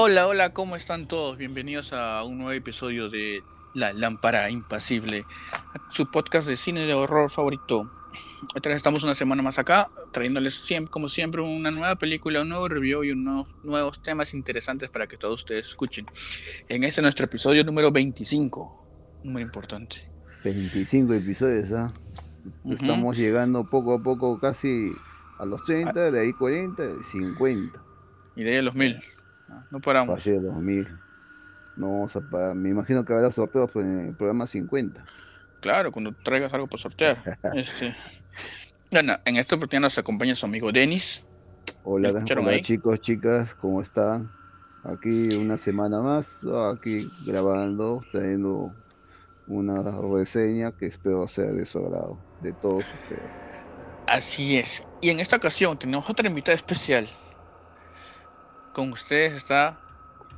Hola, hola, ¿cómo están todos? Bienvenidos a un nuevo episodio de La Lámpara Impasible, su podcast de cine de horror favorito. Otra vez estamos una semana más acá, trayéndoles siempre, como siempre una nueva película, un nuevo review y unos nuevos temas interesantes para que todos ustedes escuchen. En este nuestro episodio número 25, muy importante. 25 episodios, ¿ah? Estamos llegando poco a poco casi a los 30, de ahí 40, 50. Y de ahí a los 1000. No paramos. Así de los 1000. No vamos a parar. Me imagino que habrá sorteos en el programa 50. Claro, cuando traigas algo para sortear. este... Bueno, en esta oportunidad nos acompaña su amigo Denis. Hola, hola chicos, chicas, ¿cómo están? Aquí una semana más, aquí grabando, trayendo una reseña que espero sea de su agrado, de todos ustedes. Así es. Y en esta ocasión tenemos otra invitada especial. Con ustedes está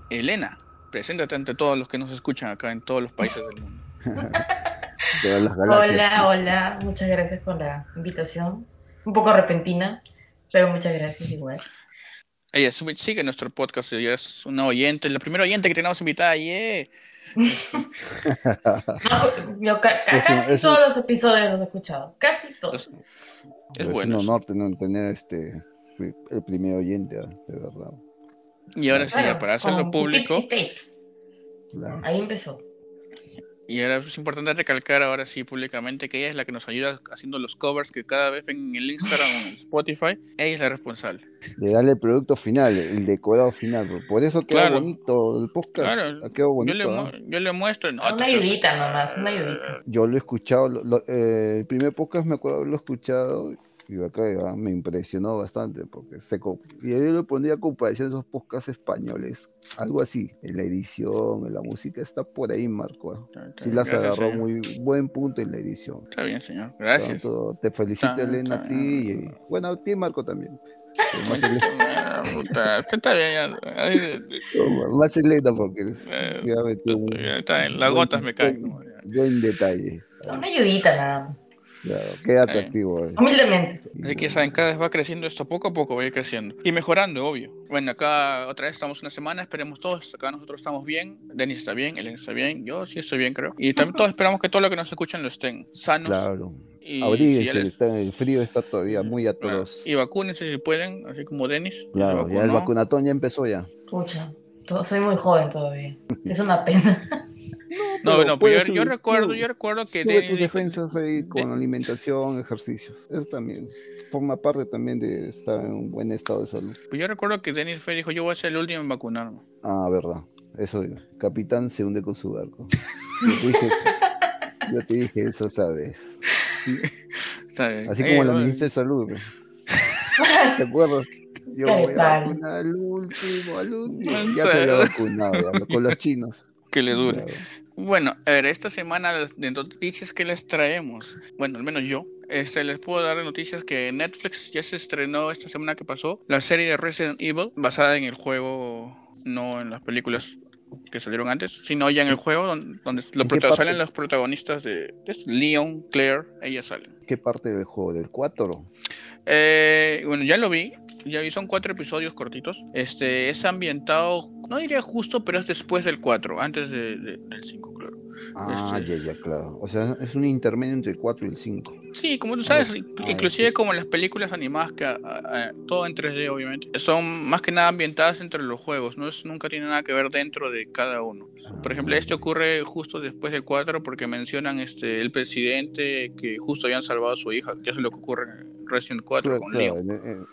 Elena. Preséntate ante todos los que nos escuchan acá en todos los países del mundo. hola, hola. Muchas gracias por la invitación. Un poco repentina, pero muchas gracias igual. Ella sigue nuestro podcast, ella es una oyente, la primera oyente que tenemos invitada, yeah. yo casi todos los episodios los he escuchado, casi todos. Es, bueno. un honor tener este el primer oyente, de verdad. Y ahora sí, para hacerlo público. Ahí empezó. Y ahora es importante recalcar ahora sí públicamente que ella es la que nos ayuda haciendo los covers que cada vez ven en el Instagram o en Spotify. Ella es la responsable. De darle el producto final, el decorado final. Por eso queda bonito el podcast. Claro. bonito, yo, le, ¿ah? yo, le, muestro. una ayudita nomás, una ayudita. Yo lo he escuchado, eh, el primer podcast me acuerdo haberlo escuchado me impresionó bastante porque se y yo le pondría comparación esos podcasts españoles, algo así, en la edición, en la música, está por ahí Marco. Sí las agarró muy buen punto en la edición. Está bien, señor. Gracias. te felicito Elena a ti y bueno, a ti Marco también. Más está bien, Más Elena porque eh, está en las gotas me caen. Buen detalle. Una ayudita nada más. Claro, qué atractivo. Eh, humildemente. Es que saben, cada vez va creciendo esto, poco a poco va a ir creciendo. Y mejorando, obvio. Bueno, acá otra vez estamos una semana, esperemos todos. Acá nosotros estamos bien. Denis está bien, Elena está bien, yo sí estoy bien, creo. Y también todos esperamos que todos los que nos escuchan lo estén sanos. Claro. Y el frío está todavía muy a todos. Y vacúnense si pueden, así como Denis. Claro, ya el vacunatón ya empezó ya. Pucha, soy muy joven todavía. es una pena. No, no, pues yo, recuerdo, yo recuerdo que de tus defensas ahí con alimentación, ejercicios. Eso también forma parte también de estar en un buen estado de salud. Pues yo recuerdo que Denis Fue dijo, yo voy a ser el último en vacunarme. Ah, verdad. Eso, capitán se hunde con su barco. Yo te dije eso, yo te dije eso sabes. Así como la ministra de Salud. ¿Te acuerdas? Yo voy a vacunar al último, al último. Ya se había vacunado, con los chinos que le dure. Bueno, a ver, esta semana de noticias que les traemos, bueno, al menos yo, este, les puedo dar noticias que Netflix ya se estrenó esta semana que pasó la serie de Resident Evil, basada en el juego, no en las películas que salieron antes, sino ya en el juego donde, donde salen los protagonistas de, Leon, Claire, ellas salen. ¿Qué parte del juego? ¿Del 4? Eh, bueno, ya lo vi, ya vi, son cuatro episodios cortitos. Este es ambientado, no diría justo, pero es después del 4, antes del 5, claro. Ah, este ya, ya, claro. O sea, es un intermedio entre el 4 y el 5. Sí, como tú sabes, ah, inclusive como las películas animadas, que todo en 3D obviamente, son más que nada ambientadas entre los juegos, no es, nunca tiene nada que ver dentro de cada uno. Por ejemplo, este ocurre justo después del 4 porque mencionan este el presidente que justo habían salvado a su hija, que es lo que ocurre en Resident 4 con claro,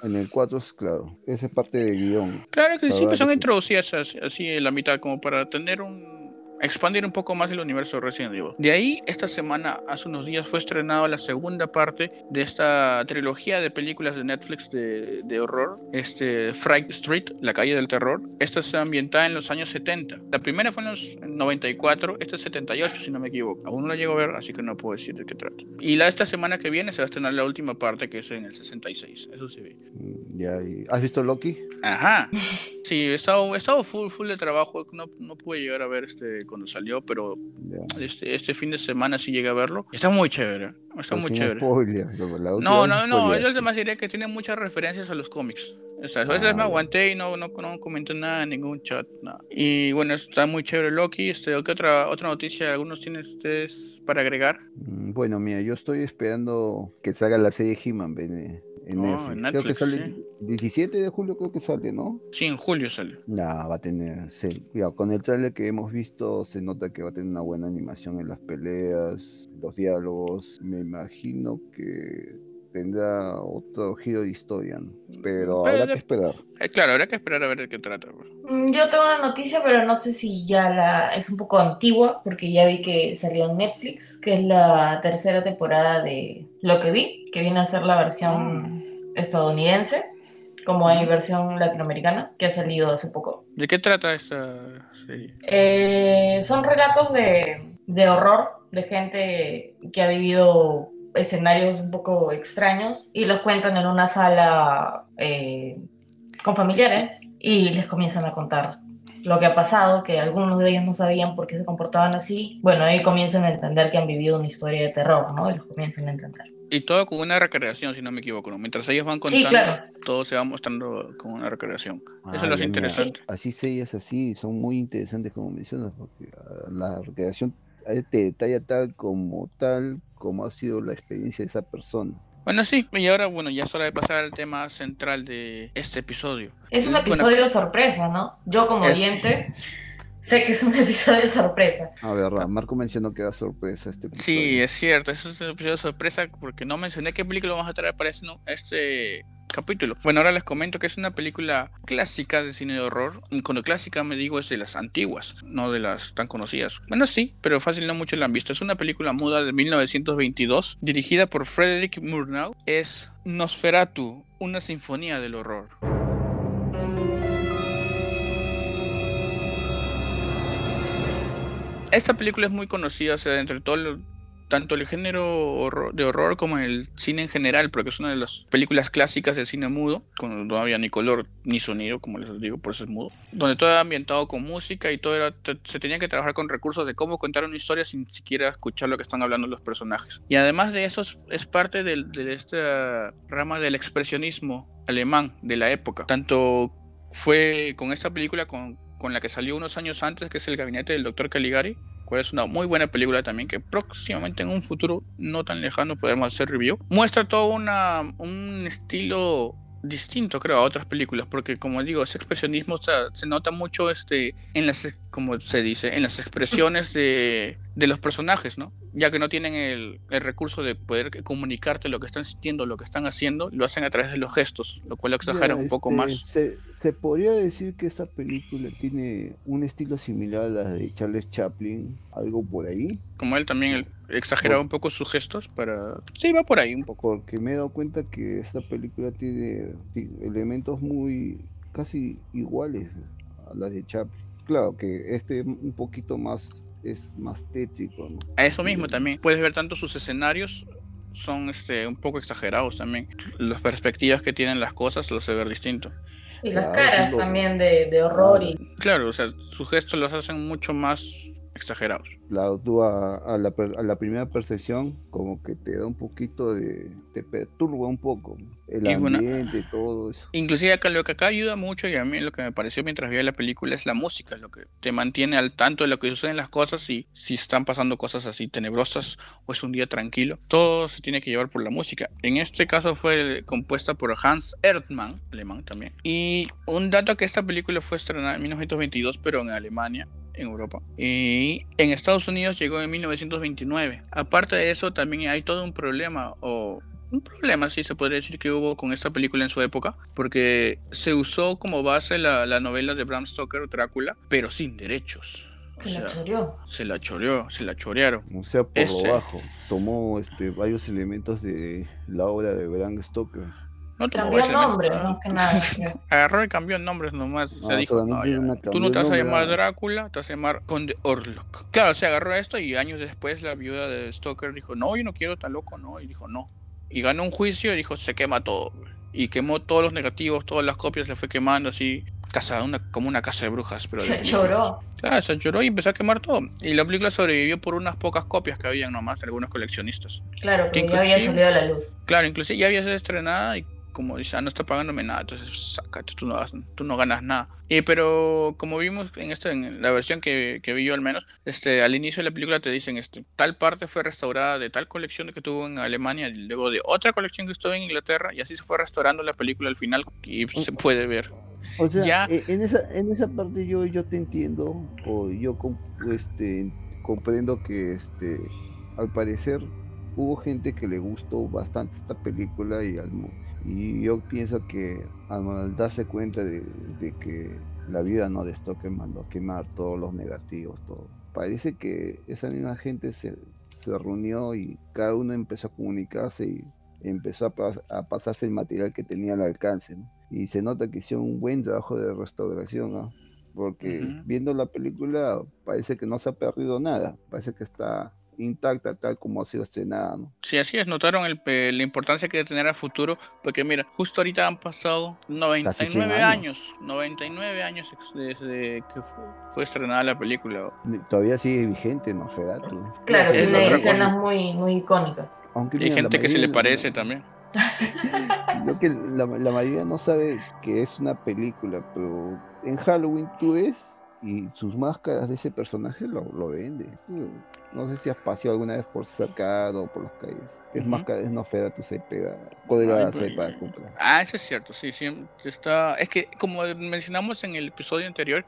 En, el 4 es claro, esa es parte del guion. Claro que sí, pues son introducidas así en la mitad como para tener un expandir un poco más el universo de Resident Evil. De ahí, esta semana, hace unos días, fue estrenada la segunda parte de esta trilogía de películas de Netflix de, de horror, este Fright Street, la calle del terror. Esta está ambientada en los años 70. La primera fue en los 94, esta es 78, si no me equivoco. Aún no la llego a ver, así que no puedo decir de qué trata. Y la esta semana que viene se va a estrenar la última parte, que es en el 66. Eso sí vi. Mm, ya, ¿Has visto Loki? Ajá. Sí, he estado, he estado full, full de trabajo. No, no pude llegar a ver este cuando salió, pero este, este fin de semana sí llegué a verlo. Está muy chévere. Está muy chévere. no, no, no. Yo además diría que tiene muchas referencias a los cómics. O sea, a veces me aguanté y no, no, no comenté nada en ningún chat. Nada. Y bueno, está muy chévere Loki. Este, ¿Qué otra, otra noticia algunos tienen ustedes para agregar? Mm, Bueno, mira, yo estoy esperando que salga la serie He-Man en, en Oh, Netflix. en creo que sale sí. 17 de julio, creo que sale, ¿no? Sí, en julio sale. Nah, va a tener, sí, cuidado, con el trailer que hemos visto se nota que va a tener una buena animación en las peleas, los diálogos. Me imagino que tendrá otro giro de historia, ¿no? pero Pero habrá de- que esperar. Eh, claro, habrá que esperar a ver de qué trata. pues. Mm, Yo tengo una noticia, pero no sé si ya la es un poco antigua, porque ya vi que salió en Netflix, que es la tercera temporada de Lo que vi, que viene a ser la versión estadounidense, como hay versión latinoamericana, que ha salido hace poco. ¿De qué trata esta serie? Eh, son relatos de, de horror, de gente que ha vivido escenarios un poco extraños y los cuentan en una sala eh, con familiares y les comienzan a contar lo que ha pasado, que algunos de ellos no sabían por qué se comportaban así. Bueno, ahí comienzan a entender que han vivido una historia de terror, ¿no? Y los comienzan a entender. Y todo con una recreación, si no me equivoco. ¿no? Mientras ellos van Sí, contando, claro. todo se va mostrando con una recreación. Eso Ah, es lo interesante. Así series así son muy interesantes como mencionas, porque ah, la recreación te detalla tal como tal como ha sido la experiencia de esa persona. Bueno, sí, y ahora, bueno, ya es hora de pasar al tema central de este episodio. Es un Bueno, episodio sorpresa, ¿no? Yo como Es- oyente sé que es un episodio sorpresa. A ver, Marco mencionó que da sorpresa este episodio. Sí, es cierto, es un episodio de sorpresa porque no mencioné qué película vamos a traer para este, no- este capítulo. Bueno, ahora les comento que es una película clásica de cine de horror. Y cuando clásica me digo es de las antiguas, no de las tan conocidas. Bueno, sí, pero fácil no muchos la han visto. Es una película muda de 1922, dirigida por Frederick Murnau. Es Nosferatu, una sinfonía del horror. Esta película es muy conocida, o sea, entre todo el- tanto el género horror- de horror como el cine en general, porque es una de las películas clásicas del cine mudo, cuando no había ni color ni sonido, como les digo, por eso es mudo, donde todo era ambientado con música y todo era, se tenía que trabajar con recursos de cómo contar una historia sin siquiera escuchar lo que están hablando los personajes. Y además de eso, es, parte del- de esta rama del expresionismo alemán de la época. Tanto fue con esta película con, con la que salió unos años antes, que es El gabinete del doctor Caligari, cual es una muy buena película también, que próximamente en un futuro no tan lejano podremos hacer review. Muestra todo una, un estilo distinto, creo, a otras películas, porque como digo, ese expresionismo o sea, se nota mucho este, en las, como se dice, en las expresiones de, de los personajes, ¿no? Ya que no tienen el, el recurso de poder comunicarte lo que están sintiendo, lo que están haciendo, lo hacen a través de los gestos, lo cual lo exagera Ya, un poco este, más. Se, se podría decir que esta película tiene un estilo similar a la de Charles Chaplin, algo por ahí, Como él también exageraba un poco sus gestos para... Sí, va por ahí un poco. porque me he dado cuenta que esta película tiene ti- elementos muy casi iguales a las de Chaplin. Claro que este un poquito más es más tétrico, ¿no? A eso mismo también. Puedes ver tanto sus escenarios son este un poco exagerados también. Las perspectivas que tienen las cosas los hace ver distinto. Y las Claro, caras también de, de horror y Claro, o sea, sus gestos los hacen mucho más exagerados. Claro, tú a, a la, a la primera percepción como que te da un poquito de... te perturba un poco el Y bueno, ambiente, todo eso. Inclusive acá lo que acá ayuda mucho y a mí lo que me pareció mientras veía la película es la música, lo que te mantiene al tanto de lo que suceden las cosas y si están pasando cosas así tenebrosas o es un día tranquilo. Todo se tiene que llevar por la música. En este caso fue compuesta por Hans Erdmann, alemán también. Y un dato que esta película fue estrenada en 1922 pero en Alemania en Europa. Y en Estados Unidos llegó en 1929. Aparte de eso, también hay todo un problema, o un problema, sí se podría decir que hubo con esta película en su época, porque se usó como base la, la novela de Bram Stoker, Drácula, pero sin derechos. O se la sea, choreó. se la choreó, se la chorearon. O sea, por Ese. lo bajo. Tomó este, varios elementos de la obra de Bram Stoker. No tomó Cambió ese nombre, más que nada. Agarró y cambió nombres nomás. Se dijo, no, tú no te vas a el nombre, llamar nada más". Drácula, te vas a llamar Conde Orlok. Claro, se agarró a esto y años después la viuda de Stoker dijo, no, yo no quiero tan loco, no. Y dijo, no. Y ganó un juicio y dijo, se quema todo. Y quemó todos los negativos, todas las copias, le fue quemando así, casa, una, como una casa de brujas. Pero Se choró. Claro, se lloró y empezó a quemar todo. Y la película sobrevivió por unas pocas copias que habían nomás, de algunos coleccionistas. Claro, Que ya había salido a la luz. Claro, inclusive ya había sido estrenada y como dice, ah, no está pagándome nada, entonces sácate, tú no, tú no ganas nada. Y pero como vimos en esta, en la versión que, que vi yo al menos, este, al inicio de la película te dicen, este, tal parte fue restaurada de tal colección que tuvo en Alemania, y luego de otra colección que estuvo en Inglaterra, y así se fue restaurando la película al final, y se puede ver. O sea, Ya. e- en esa, en esa parte yo, yo te entiendo, o yo este, comprendo que este, al parecer hubo gente que le gustó bastante esta película y, al y yo pienso que al darse cuenta de, de que la vida no les toca mandó a quemar todos los negativos, todo. Parece que esa misma gente se, se reunió y cada uno empezó a comunicarse y empezó a, pas- a pasarse el material que tenía al alcance. ¿no? Y se nota que hicieron un buen trabajo de restauración, porque viendo la película parece que no se ha perdido nada, parece que está intacta tal como ha sido estrenada. ¿no? Sí, así es, notaron el, la importancia que debe tener a futuro, porque mira, justo ahorita han pasado 99 100 años. 99 años desde que fue, fue estrenada la película. Todavía sigue vigente Nosferatu. Claro, Es tiene escenas muy, muy icónicas. Aunque Y hay mira, gente que se le parece también. Lo que la, la mayoría no sabe que es una película, pero en Halloween tú ves y sus máscaras de ese personaje lo, lo vende. No sé si has paseado alguna vez por cercado o por las calles. Es Ujú. máscara, es Nosferatu, se pega. Podrá Ay, hacer pues, para comprar. Ah, eso es cierto, sí, sí. Está... Es que, como mencionamos en el episodio anterior,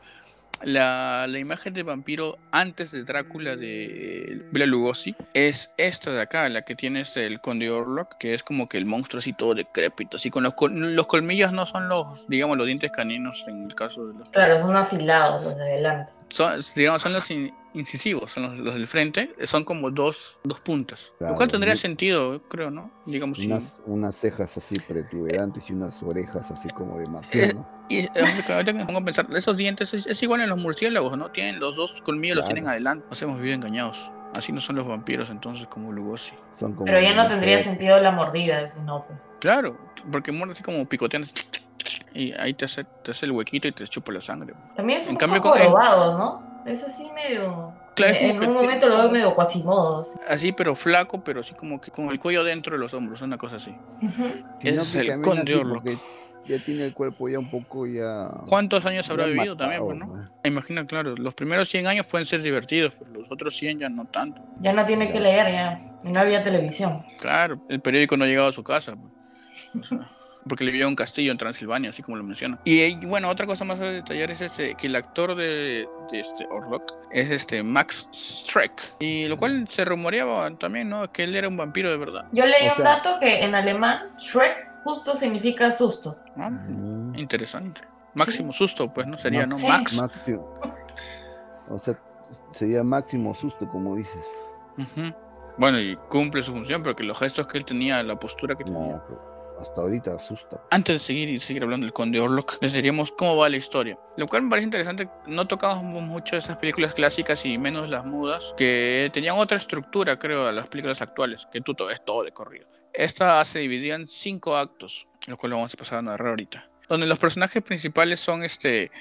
la, la imagen de vampiro antes de Drácula de Bela Lugosi es esta de acá, la que tiene este, el conde Orlok, que es como que el monstruo así todo decrépito, así con los, col- los colmillos no son los, digamos, los dientes caninos en el caso de los... Claro, son afilados los de adelante. Son, digamos, son los in- incisivos, son los, los del frente, son como dos, dos puntas. lo cual tendría y- sentido, creo, ¿no? Digamos, sí. Unas, unas cejas así protuberantes y unas orejas así como de marciano. Y eh, ahorita que me pongo a pensar, esos dientes es, es igual en los murciélagos, ¿no? Tienen los dos colmillos, los Claro. tienen adelante. Nos hemos vivido engañados. Así no son los vampiros entonces como Lugosi. Son como Pero ya no tendría sentido la mordida, si no, pues. Claro, porque muerde así como picoteando. Y ahí te hace, te hace el huequito y te chupa la sangre. También es un En poco cambio, jorobado, ¿no? Es así medio... Claro, en un momento lo veo medio cuasimodo. así. Así, pero flaco, pero así como que con el cuello dentro de los hombros, una cosa así. Ujú. Sino es que el también conde Orlok. Ya tiene el cuerpo ya un poco ya. ¿Cuántos años habrá ya vivido también, matado, pues, no? Imagina, claro, los primeros 100 años pueden ser divertidos, pero los otros 100 ya no tanto. Ya no tiene que leer, ya. Y no había televisión. Claro, el periódico no llegaba a su casa. pues. O sea, porque le vio un castillo en Transilvania, así como lo menciona. Y, bueno, otra cosa más a detallar es este, que el actor de, de este Orlok es este Max Streck. Y lo cual se rumoreaba también, ¿no? Que él era un vampiro de verdad. Yo leí O un dato que en alemán Shrek justo significa susto. Ah, Mm, Interesante. Máximo susto, pues, ¿no? Sería, ¿no? Sí. Max. Máximo. O sea, sería máximo susto, como dices. Bueno, y cumple su función, porque los gestos que él tenía, la postura que tenía. No, pero hasta ahorita asusta. Antes de seguir y seguir hablando del Conde Orlok, les diríamos cómo va la historia. Lo cual me parece interesante. No tocamos mucho esas películas clásicas y menos las mudas, que tenían otra estructura, creo, a las películas actuales, que tú todo es todo de corrido. Esta se dividía en cinco actos, lo cual lo vamos a pasar a narrar ahorita. Donde los personajes principales son este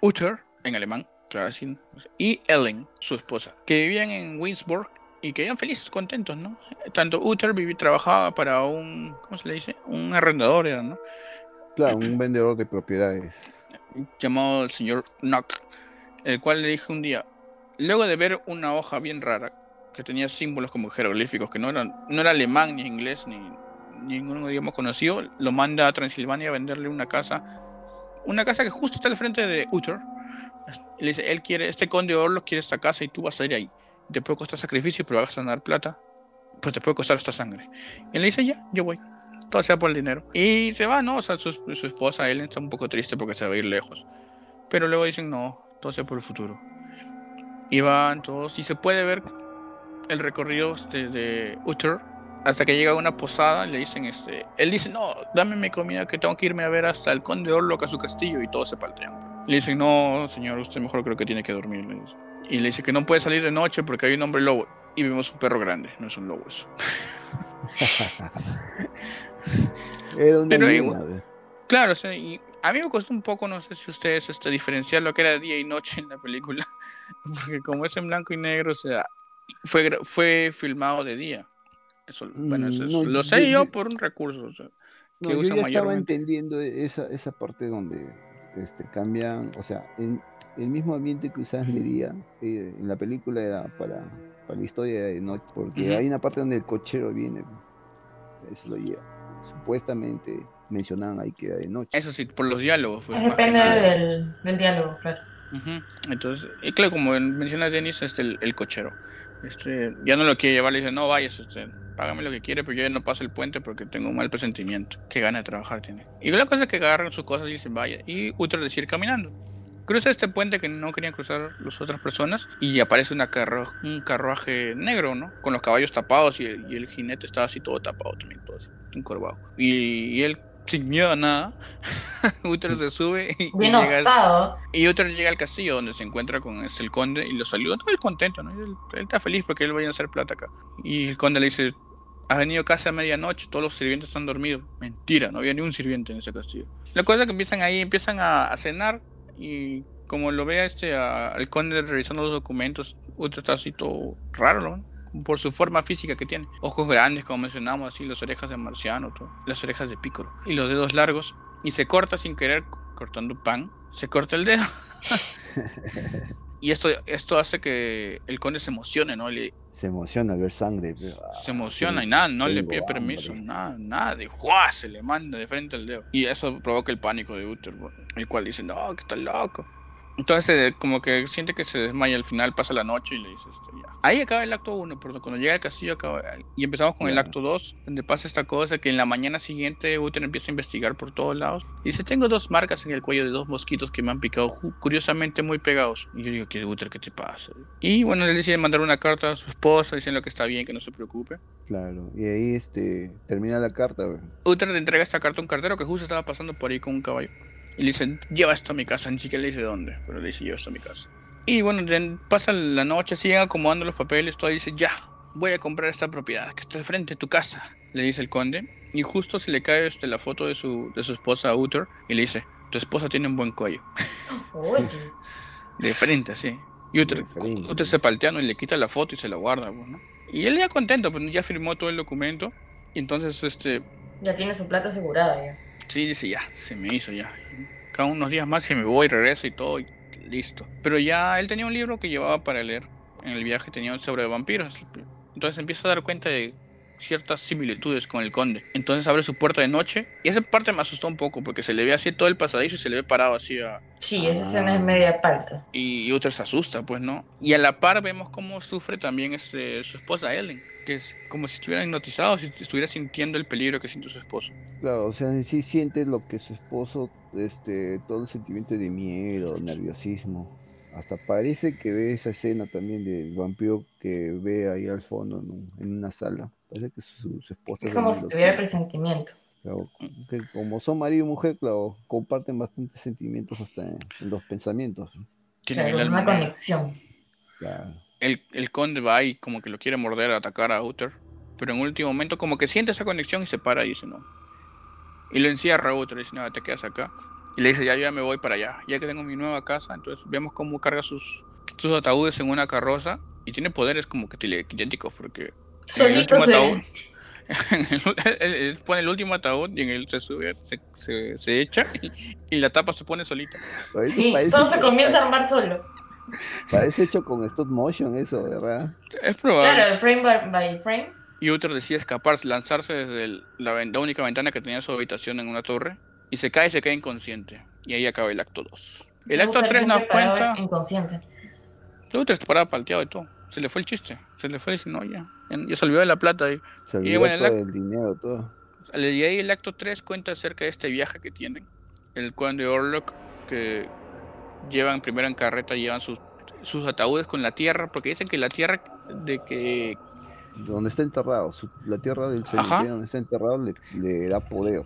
Uther, en alemán, claro, y Ellen, su esposa, que vivían en Winsburg y que eran felices, contentos, ¿no? Tanto Uther viví, trabajaba para un, ¿cómo se le dice? Un arrendador, era, ¿no? Claro, un vendedor de propiedades. llamado el señor Knock, el cual le dije un día, luego de ver una hoja bien rara, que tenía símbolos como jeroglíficos, que no eran, no era alemán ni inglés ni ningún idioma conocido, lo manda a Transilvania a venderle una casa, una casa que justo está al frente de Uther. Le dice, él quiere, este conde Orlok quiere esta casa y tú vas a ir ahí. Te puede costar sacrificio, pero vas a ganar plata, pues te puede costar esta sangre. Y le dice, ya, yo voy. Todo sea por el dinero. Y se va, ¿no? O sea, su, esposa, Ellen, está un poco triste porque se va a ir lejos. Pero luego dicen, no, todo sea por el futuro. Y van todos, y se puede ver el recorrido este, de Uther hasta que llega a una posada y le dicen, este, él dice, no, dame mi comida que tengo que irme a ver hasta el conde Orlok a su castillo y todos se paltean. Le dicen, no, señor, usted mejor creo que tiene que dormir. le. Y le dice que no puede salir de noche porque hay un hombre lobo. Y vemos un perro grande, no es un lobo eso. Pero. Claro, o sea, y a mí me costó un poco, no sé si ustedes este, diferenciar lo que era día y noche en la película, porque como es en blanco y negro, o sea, fue, fue filmado de día. Eso, bueno, eso no, lo sé yo yo- por un recurso. o sea. No, que yo ya estaba entendiendo esa, esa parte donde este, cambian, o sea, en, el mismo ambiente que usaban de día eh, en la película era para, para la historia de noche, porque hay una parte donde el cochero viene, se lo lleva. Supuestamente mencionaban ahí que era de noche. Eso sí, por los diálogos. pues, depende del, del diálogo, claro. Ujú. Entonces, y claro, como menciona Denis, este, el, el cochero. Este, ya no lo quiere llevar, le dice, no vayas, este, págame lo que quiere, pero yo ya no paso el puente porque tengo un mal presentimiento. Qué gana de trabajar tiene. Y la cosa es que agarran sus cosas y dicen, vaya. Y Uther decide ir caminando. Cruza este puente que no querían cruzar las otras personas y aparece una carru- un carruaje negro, ¿no? Con los caballos tapados y el, y el jinete estaba así todo tapado también, todo así, encorvado. Y, y él, sin miedo a nada, Uther se sube y, y Bien llega, osado. y Uther llega al castillo donde se encuentra con el conde y lo saluda. Todo el contento, ¿no? Y Él, él está feliz porque él vaya a hacer plata acá. Y el conde le dice, has venido casi a medianoche, todos los sirvientes están dormidos. Mentira, no había ni un sirviente en ese castillo. La cosa es que empiezan ahí, empiezan a, a cenar y como lo ve este, al conde revisando los documentos, así todo raro, ¿no? Por su forma física que tiene. Ojos grandes, como mencionamos, así, las orejas de marciano, todo, las orejas de pícoro. Y los dedos largos. Y se corta sin querer, cortando pan. Se corta el dedo. Y esto, esto hace que el conde se emocione, ¿no? Le, Se emociona al ver sangre. pero, ah, se emociona sí, y nada, no le pide permiso, hambre. nada, nada, de ¡juá! se le manda de frente al dedo. Y eso provoca el pánico de Uther, el cual dice, no, que está loco. Entonces, eh, como que siente que se desmaya al final, pasa la noche y le dice, este, ya. Ahí acaba el acto 1, pero cuando llega al castillo acaba, y empezamos con el acto 2, donde pasa esta cosa que en la mañana siguiente Uther empieza a investigar por todos lados. Y dice, tengo dos marcas en el cuello de dos mosquitos que me han picado, curiosamente muy pegados. Y yo digo, ¿qué Uther, qué te pasa? Y bueno, él decide mandar una carta a su esposa diciendo que está bien, que no se preocupe. Claro, y ahí este, termina la carta. güey. Uther le entrega esta carta a un cartero que justo estaba pasando por ahí con un caballo. Y le dice, lleva esto a mi casa. Ni siquiera le dice dónde, pero le dice, lleva esto a mi casa. Y bueno, pasa la noche, siguen acomodando los papeles, todo y dice, ya, voy a comprar esta propiedad que está al frente de tu casa, le dice el conde. Y justo se le cae este, la foto de su, de su esposa a Uther y le dice, tu esposa tiene un buen cuello. Oye. De frente, así. Y Uther. Uther se paltea ¿no? y le quita la foto y se la guarda, pues, ¿no? Y él ya contento, pues ya firmó todo el documento. Y entonces, este, Ya tiene su plata asegurada ya. Sí, dice ya, se me hizo ya. Cada unos días más y me voy, regreso y todo, y listo. Pero ya él tenía un libro que llevaba para leer. En el viaje tenía sobre vampiros. Entonces empieza a dar cuenta de ciertas similitudes con el conde. Entonces abre su puerta de noche. Y esa parte me asustó un poco porque se le ve así todo el pasadizo y se le ve parado así a... Sí, esa escena es media palta. Y Uther se asusta, pues, ¿no? Y a la par vemos cómo sufre también este, su esposa Ellen. Que es como si estuviera hipnotizado, si estuviera sintiendo el peligro que siente su esposo. Claro, o sea, en sí siente lo que su esposo, este, todo el sentimiento de miedo, nerviosismo. Hasta parece que ve esa escena también del vampiro que ve ahí al fondo en una sala. Parece que su, su esposa Es como si tuviera presentimiento. Claro, que como son marido y mujer, claro, comparten bastantes sentimientos hasta en, en los pensamientos. Tienen Claro, una conexión. Claro. el, el conde va y como que lo quiere morder, atacar a Uther. Pero en último momento como que siente esa conexión y se para y dice no. Y lo encierra a Uther, dice, no, te quedas acá. Y le dice, ya, yo ya me voy para allá. Ya que tengo mi nueva casa, entonces vemos cómo carga sus, sus ataúdes en una carroza. Y tiene poderes como que telequinéticos porque... en el Solito último se ataúd, él, él- él pone el último ataúd y en él se sube, se, se, se echa y, y la tapa se pone solita. Sí, todo se comienza a armar solo. Parece hecho con stop motion eso, ¿verdad? Es probable. Claro, el frame by, by frame. Y Uther decide escapar, lanzarse desde el- la, única ventana que tenía en su habitación en una torre. Y se cae y se queda inconsciente. Y ahí acaba el acto 2. El acto Mujer 3 nos cuenta. Inconsciente. Uther está parado palteado y todo. Se le fue el chiste. Se le fue y dije, no, ya. Ya, se olvidó de la plata. Y, Se olvidó bueno, todo la- el dinero, todo. y ahí el acto 3 cuenta acerca de este viaje que tienen. El conde Orlok. Que llevan primero en carreta, llevan sus, sus ataúdes con la tierra. Porque dicen que la tierra de que Donde está enterrado, su- la tierra del cementerio donde está enterrado le, le da poder.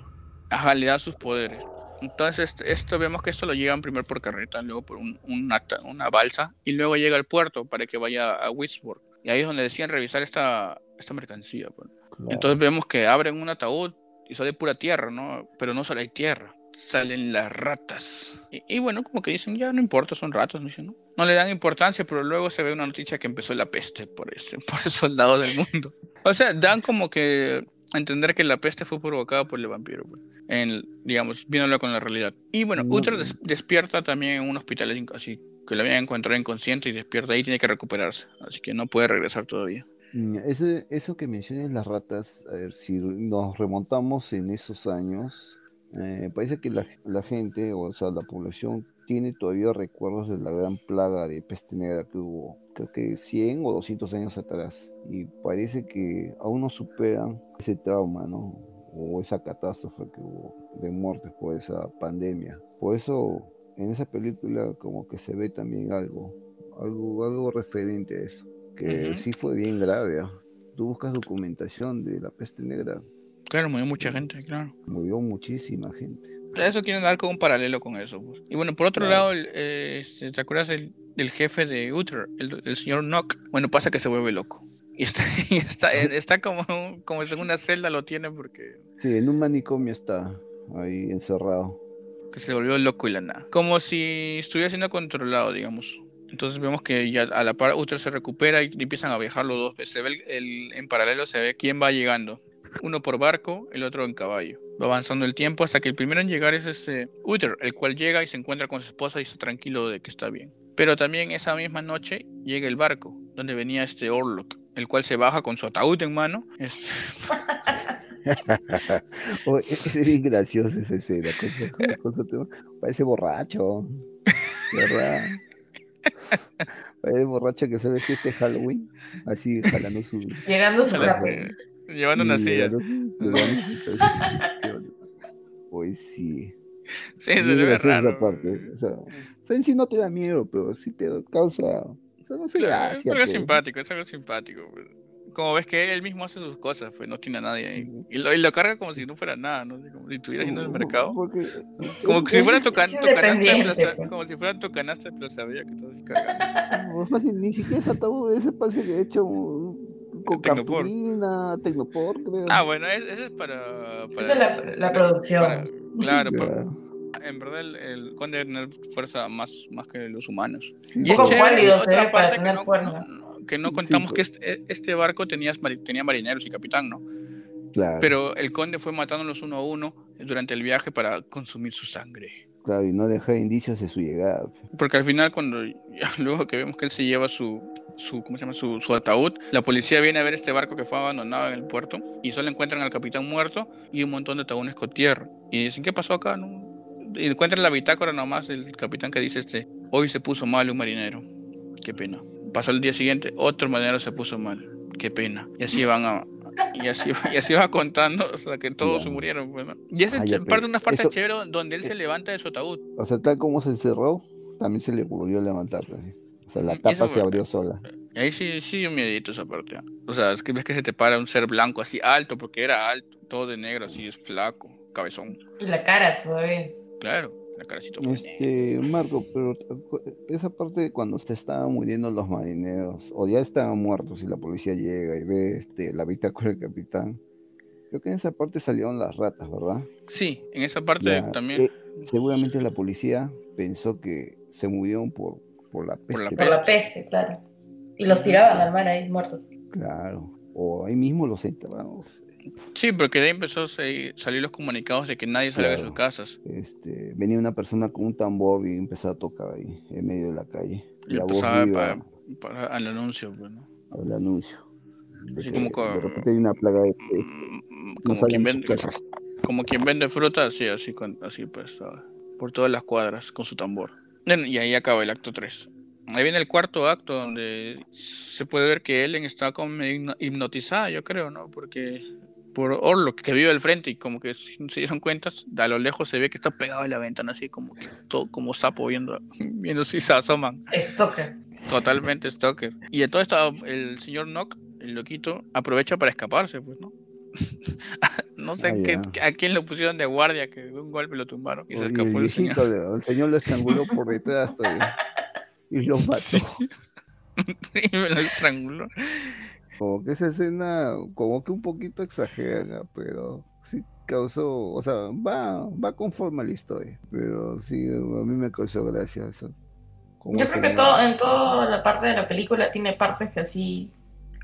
Ajá, le da sus poderes. Entonces, este- esto vemos que esto lo llevan primero por carreta, luego por un- una, balsa, y luego llega al puerto para que vaya a Whisburg. Y ahí es donde decían revisar esta, esta mercancía. pues. Claro. Entonces vemos que abren un ataúd y sale pura tierra, ¿no? Pero no solo hay tierra, salen las ratas. Y, y bueno, como que dicen, ya no importa, son ratas, no, Dicen, ¿no? no le dan importancia, pero luego se ve una noticia que empezó la peste por, ese, por esos lados del mundo. O sea, dan como que entender que la peste fue provocada por el vampiro. pues. en, digamos, viéndolo con la realidad. Y bueno, No, Uther no. des- despierta también en un hospital así que lo habían encontrado inconsciente y despierta ahí tiene que recuperarse, así que no puede regresar todavía. Mm, Ese, eso que mencionas las ratas, a ver, si nos remontamos en esos años, eh, parece que la, la gente, o sea, la población, tiene todavía recuerdos de la gran plaga de peste negra que hubo, creo que 100 o 200 años atrás. Y parece que aún no superan ese trauma, ¿no? O esa catástrofe que hubo de muertes por esa pandemia. Por eso, en esa película, como que se ve también algo, algo, algo referente a eso que Ujú. sí fue bien grave. ¿ah? Tú buscas documentación de la peste negra, Claro, murió mucha gente, claro. murió muchísima gente. Eso quieren dar como un paralelo con eso. pues. Y bueno, por otro Claro. lado, el, eh, este, ¿te acuerdas del, del jefe de Uther, el, el señor Nock? Bueno, pasa que se vuelve loco. Y está, y está, está como, como en una celda lo tiene porque Sí, en un manicomio está ahí encerrado. que se volvió loco y la nada. Como si estuviera siendo controlado, digamos. Entonces vemos que ya a la par Uther se recupera y empiezan a viajar los dos. Se ve el, el- en paralelo se ve quién va llegando. Uno por barco, el otro en caballo. Va avanzando el tiempo hasta que el primero en llegar es este Uther, el cual llega y se encuentra con su esposa y está tranquilo de que está bien. Pero también esa misma noche llega el barco donde venía este Orlok, el cual se baja con su ataúd en mano. Este, Oh, es bien gracioso esa escena. con su- con- con su tema. Parece borracho. ¿Verdad? Parece borracho que sabe que este Halloween. Así jalando su. Llegando su llevando una silla. Pues sí. Sí, se le ve raro. esa parte. O sea, o sea, en sí no te da miedo, pero sí te causa. O sea, no sé, Claro, gracia. es algo pues. simpático, es algo simpático. pues. Como ves que él mismo hace sus cosas, pues no tiene a nadie ahí. Y lo, y lo carga como si no fuera nada, ¿no? Como si estuviera yendo al mercado. Porque- Como si fuera tu, can- Es tu canasta, pero independiente, sa- pues. como si fuera tu canasta, pero sabía que todo cargando. Pues fácil, ni siquiera es ataúd, ese parece que hecho uh, con Tecnopor. creo. Ah, bueno, es- ese es para. para Esa es la, la producción. para- claro, por- Claro. en verdad el, el conde tiene fuerza más, más que los humanos. Sí, Y es chévere, otra para parte que tener no, fuerza. no- que no Sí, contamos pues. que este, este barco tenía, tenía marineros y capitán, ¿no? claro, Pero el conde fue matándolos uno a uno durante el viaje para consumir su sangre. claro, y no dejar indicios de su llegada. Porque al final, cuando luego que vemos que él se lleva su, su, ¿cómo se llama? Su, su ataúd, la policía viene a ver este barco que fue abandonado en el puerto y solo encuentran al capitán muerto y un montón de ataúdes con tierra. Y dicen, ¿qué pasó acá? no?". Y encuentran la bitácora nomás del capitán que dice este, hoy se puso mal un marinero. Qué pena. Pasó el día siguiente, otro marinero se puso mal. Qué pena. Y así van a... Y así, y así va contando hasta que todos se murieron. pues, ¿no? Y Ah, es ya, parte, unas partes chéveres donde él se levanta de su ataúd. O sea, tal como se encerró, también se le volvió a levantar. también. O sea, la tapa eso se abrió sola. Y ahí sí, sí dio miedito esa parte. O sea, es que ves que se te para un ser blanco así alto, porque era alto, todo de negro, así es flaco, cabezón. Y la cara todavía. Claro, la negra. Este, Marco, pero esa parte de cuando se estaban muriendo los marineros, o ya estaban muertos y la policía llega y ve este, la bitácora del capitán, creo que en esa parte salieron las ratas, ¿verdad? Sí, en esa parte Ya, también. eh, seguramente la policía pensó que se murieron por, por la peste. Por la Por la peste, claro. Y los tiraban al mar ahí muertos. Claro. O ahí mismo los enterraron. Sí, porque de ahí empezó a salir los comunicados de que nadie salga de sus casas. Este, venía una persona con un tambor y empezó a tocar ahí, en medio de la calle. Y la voz empezaba para, para- al anuncio, pues, ¿no? al anuncio. De, Así que como de repente hay una plaga de peste, Mm, no Como quien, vende, casas. como quien vende fruta, sí, así, con, así pues, por todas las cuadras con su tambor. Y ahí acaba el acto 3. Ahí viene el cuarto acto donde se puede ver que Ellen está como hipnotizada, yo creo, ¿no? Porque por Orlok, que vive al frente y como que se dieron cuenta, a lo lejos se ve que está pegado a la ventana, así como que todo como sapo viendo, viendo si se asoman. Stalker. Totalmente stalker. Y esto, el señor Nock, el loquito, aprovecha para escaparse, pues, ¿no? no sé Ah, qué- a quién lo pusieron de guardia, que de un golpe lo tumbaron y se escapó el el señor. viejito, le- el señor lo estranguló por detrás todavía, y lo mató. Sí. y me lo estranguló. Como que esa escena, como que un poquito exagerada, pero sí causó, o sea, va, va conforme a la historia. Pero sí, a mí me causó gracia eso. Yo creo que todo, en toda la parte de la película tiene partes que así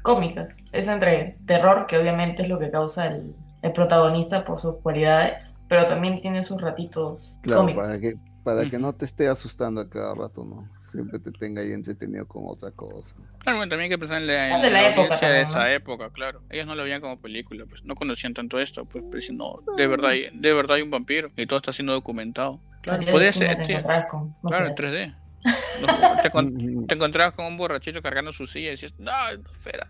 cómicas. Es entre terror, que obviamente es lo que causa el, el protagonista por sus cualidades, pero también tiene sus ratitos Claro, cómicos. para que, para que no te esté asustando a cada rato, ¿no? Siempre te tenga ahí entretenido con otra cosa. Claro, bueno, también hay que pensar en la, Ah, de en la la época audiencia de también, esa ¿no? época, claro. Ellos no lo veían como película, pues no conocían tanto esto, pues, pero dicen, no, de verdad, hay- de verdad hay un vampiro y todo está siendo documentado. Claro, podría ser, te sí, encontrabas con- no claro, en 3D. No, te, con- te encontrabas con un borrachito cargando su silla y decías, no, no, espera,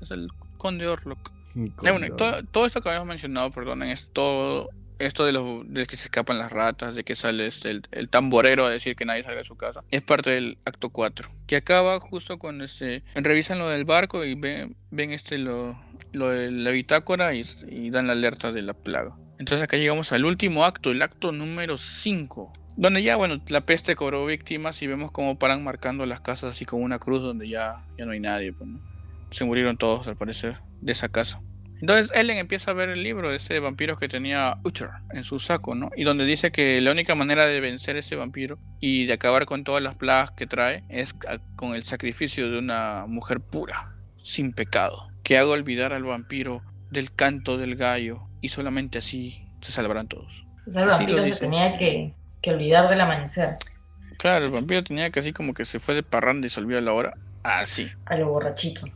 es el conde Orlok. Eh, bueno, todo, todo esto que habíamos mencionado, perdonen, es todo esto de, los de que se escapan las ratas, de que sale este, el, el tamborero a decir que nadie salga de su casa, es parte del acto 4, que acaba justo con este, revisan lo del barco y ven, ven este lo, lo de la bitácora y, y dan la alerta de la plaga. Entonces acá llegamos al último acto, el acto número 5. Donde ya, bueno, la peste cobró víctimas y vemos cómo paran marcando las casas así con una cruz donde ya, ya no hay nadie. pues, ¿no? Se murieron todos, al parecer, de esa casa. Entonces Ellen empieza a ver el libro de ese vampiro que tenía Uther en su saco, ¿no? Y donde dice que la única manera de vencer ese vampiro y de acabar con todas las plagas que trae es con el sacrificio de una mujer pura, sin pecado, que haga olvidar al vampiro del canto del gallo y solamente así se salvarán todos. O sea, el Así vampiro se tenía que, que olvidar del amanecer, Claro, el vampiro tenía que así como que se fue de parranda y se olvidó la hora. Así. a lo borrachito.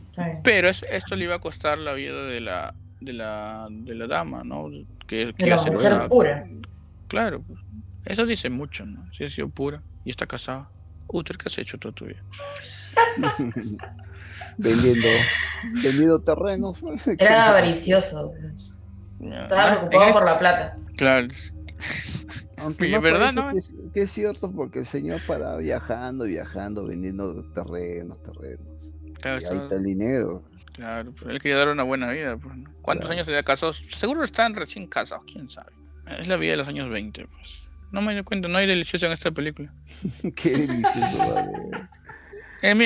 Pero es- esto le iba a costar la vida de la, de la, de la dama, ¿no? Que, que la mujer una- pura. Claro, pues, eso dice mucho, ¿no? Si ha sido pura y está casada. Uther, ¿qué has hecho toda tu vida? vendiendo, vendiendo terrenos. pues, ¿qué Era avaricioso. Estaba ah, preocupado por este- la plata. Claro, Aunque más ¿verdad, no? que, es, que es cierto porque el señor para viajando, viajando, vendiendo terrenos, terrenos. Claro, Y ahí está- el dinero. claro, pero él quería dar una buena vida. pues. ¿Cuántos Claro. años se había casado? Seguro están recién casados, quién sabe. Es la vida de los años 20, pues. No me doy cuenta, no hay delicioso en esta película. Qué delicioso, vale.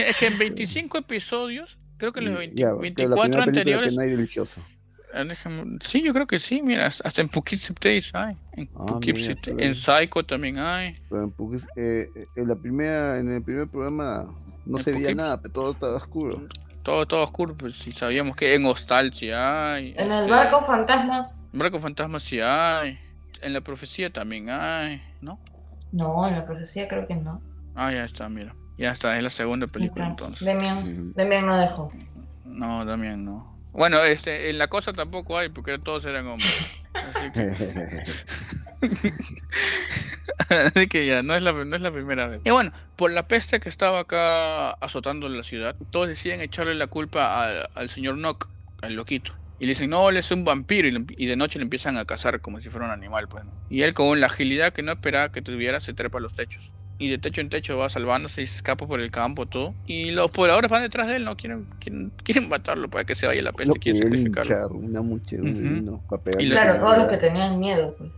Es que en 25 episodios, creo que en los 20 Ya, pero la 24 primera película anteriores. Que no hay delicioso. Ah, Sí, yo creo que sí, mira, hasta en Poughkeepsie Days hay. En, Ah, Poughkeepsie mira, en Psycho también hay. Pero en, eh, eh, en la primera, en el primer programa no se veía nada, pero todo estaba oscuro. Todo, todo oscuro, pues sí sabíamos que en Hostal sí hay. En el este, barco fantasma. en Barco Fantasma sí hay. En la profecía también hay, ¿no? No, en la profecía creo que no. Ah, ya está, mira. Ya está, es la segunda película entonces. Demian. Demian no dejó. No, también no. Bueno, este, en la cosa tampoco hay, porque todos eran hombres. Así que, así que ya, no es, la, no es la primera vez. Y bueno, por la peste que estaba acá azotando la ciudad, todos deciden echarle la culpa al, al señor Nock, al loquito. Y le dicen, no, él es un vampiro. Y, le- y de noche le empiezan a cazar como si fuera un animal, pues. ¿no? Y él, con la agilidad que no esperaba que tuviera, se trepa a los techos. Y de techo en techo va salvándose y se escapa por el campo, todo. Y los pobladores van detrás de él, ¿no? Quieren, quieren, quieren matarlo para que se vaya la peste, quieren querían sacrificarlo. linchar, una muchedumbre vino para pegarle Y Claro, todos los que tenían miedo, pues.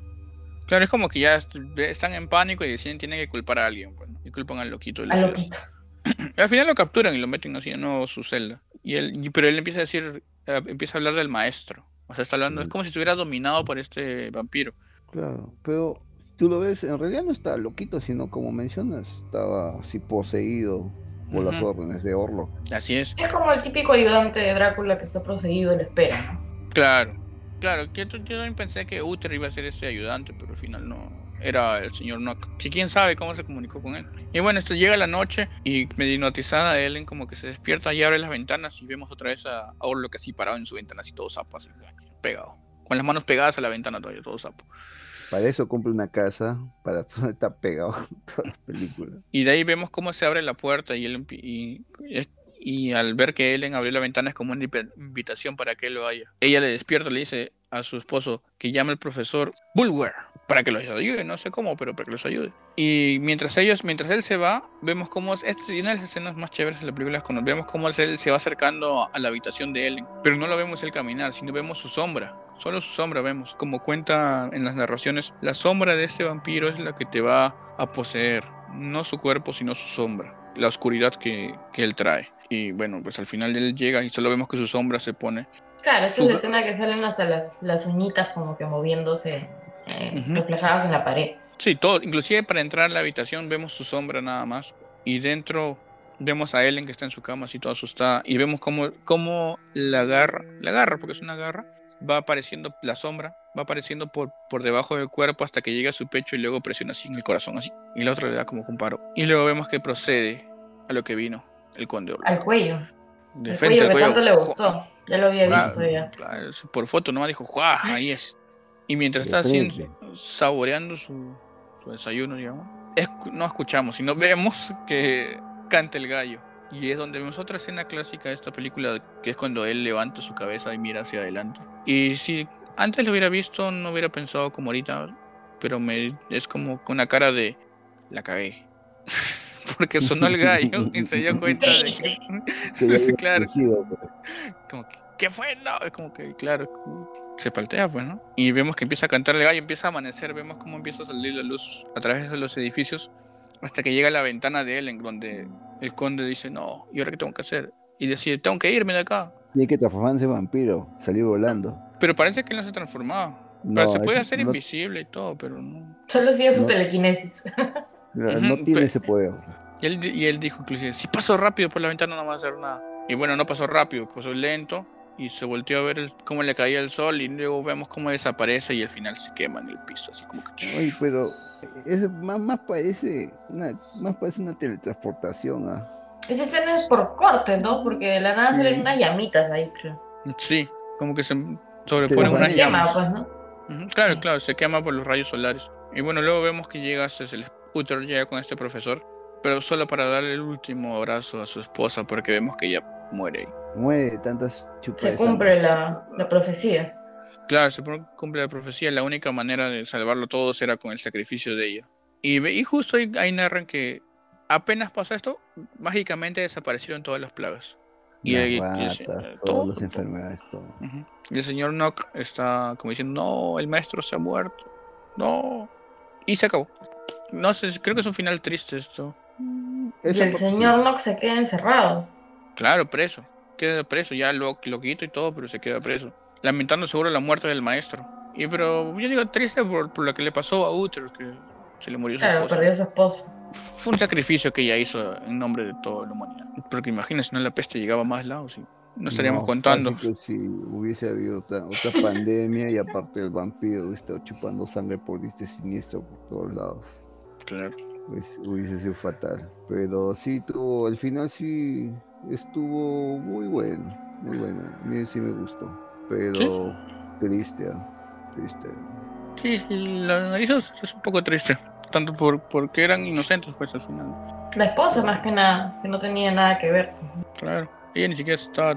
Claro, es como que ya est- están en pánico y deciden tienen que culpar a alguien, pues, ¿no? Y culpan al loquito Al ciudad. loquito. Y al final lo capturan y lo meten así en nuevo su celda. Y él, y- pero él empieza a decir, eh, empieza a hablar del maestro. O sea, está hablando, es Mm. como si estuviera dominado por este vampiro. Claro, pero tú lo ves, en realidad no estaba loquito, sino como mencionas, estaba así poseído por las órdenes de Orlo. Así es. Es como el típico ayudante de Drácula que está y le espera, ¿no? Claro. Claro, yo, yo también pensé que Uther iba a ser ese ayudante, pero al final no. Era el señor Nock. Que quién sabe cómo se comunicó con él. Y bueno, esto llega la noche y medio hipnotizada Ellen como que se despierta y abre las ventanas y vemos otra vez a Orlok así parado en su ventana, así todo sapo, así pegado. Con las manos pegadas a la ventana todavía, todo sapo. Para eso compra una casa, para estar pegado todas las películas. Y de ahí vemos cómo se abre la puerta y él y, y al ver que Ellen abrió la ventana es como una invi- invitación para que él lo vaya. Ella le despierta, le dice a su esposo que llame al profesor Bulwer para que los ayude, no sé cómo, pero para que los ayude. Y mientras ellos, mientras él se va, vemos cómo es, esta es una de las escenas más chéveres de la película es cuando vemos cómo él se va acercando a la habitación de Ellen, pero no lo vemos él caminar, sino vemos su sombra. Solo su sombra vemos. Como cuenta en las narraciones, la sombra de ese vampiro es la que te va a poseer. No su cuerpo, sino su sombra. La oscuridad que, que él trae. Y bueno, pues al final él llega y solo vemos que su sombra se pone. Claro, esa es la escena que salen hasta la- las uñitas como que moviéndose, eh, Ujú. reflejadas en la pared. Sí, todo. Inclusive para entrar a la habitación vemos su sombra nada más. Y dentro vemos a Ellen que está en su cama así toda asustada. Y vemos cómo, cómo la agarra. La agarra porque es una garra. va apareciendo la sombra, va apareciendo por, por debajo del cuerpo hasta que llega a su pecho y luego presiona así en el corazón, así. Y el otro le da como un paro. Y luego vemos que procede a lo que vino, el conde. Al cuello. De El frente cuello al que cuello. tanto le gustó. Ya lo había Claro, visto ya. claro, por foto nomás dijo, ¡juá! Ahí es. Y mientras está saboreando su, su desayuno, digamos, escu- no escuchamos, sino vemos que canta el gallo. Y es donde vemos otra escena clásica de esta película, que es cuando él levanta su cabeza y mira hacia adelante. Y si antes lo hubiera visto, no hubiera pensado como ahorita, pero me, es como con una cara de, la cagué. Porque sonó el gallo y se dio cuenta de que... Que claro. crecido, como que, ¿qué fue? No, es como que, claro, se paltea, pues, ¿no? Y vemos que empieza a cantar el gallo, empieza a amanecer, vemos cómo empieza a salir la luz a través de los edificios, hasta que llega a la ventana de él, en donde el conde dice, no, ¿y ahora qué tengo que hacer? Y decide, tengo que irme de acá. Tiene que transformarse en vampiro, salir volando. Pero parece que él no se transformaba. No, Pero se puede hacer no, invisible y todo, pero no. Solo hacía su No. telequinesis. no Ujú, tiene pe- ese poder. Y él, y él dijo inclusive, si paso rápido por la ventana no va a hacer nada. Y bueno, no pasó rápido, pasó lento y se volteó a ver el- cómo le caía el sol y luego vemos cómo desaparece y al final se quema en el piso, así como que... Oye, pero es más, más parece una, más parece una teletransportación. ¿ah? Esa escena es por corte, ¿no? Porque de la nada salen Sí. unas llamitas ahí, creo. Sí, como que se sobreponen unas se quema, llamas. pues, ¿no? Ujú, Claro, claro, se quema por los rayos solares. Y bueno, luego vemos que llega este, el Uther llega con este profesor, pero solo para darle el último abrazo a su esposa porque vemos que ella muere ahí. Muere tantas chupas. Se cumple la, la profecía. Claro, se cumple la profecía, la única manera de salvarlo todo será con el sacrificio de ella. Y, y justo ahí, ahí narran que apenas pasó esto, mágicamente desaparecieron todas las plagas. Y, Las y- y- ratas, eh, todas todo, las enfermedades, todo. Ujú. Y el señor Nock está como diciendo, no, el maestro se ha muerto. No. Y se acabó. No sé, creo que es un final triste esto. Y Esa el señor Nox se queda encerrado. Claro, preso. Queda preso, ya lo, loquito y todo, pero se queda preso. Lamentando seguro la muerte del maestro. Y pero yo digo triste por, por lo que le pasó a Uther, que se le murió su Claro, esposa. perdió a su esposo. Fue un sacrificio que ella hizo en nombre de toda la humanidad. Porque imagínense, si no la peste llegaba a más lados y no estaríamos No, contando. que si hubiese habido otra, otra pandemia y aparte el vampiro hubiese estado chupando sangre por este siniestro por todos lados, Claro. pues hubiese sido fatal. Pero sí tuvo, al final sí estuvo muy bueno, muy bueno. A mí sí me gustó, pero Sí. triste, triste. Sí, sí, la nariz es, un poco triste. Tanto por porque eran inocentes, pues al final. La esposa, más que nada, que no tenía nada que ver. Claro. Ella ni siquiera estaba.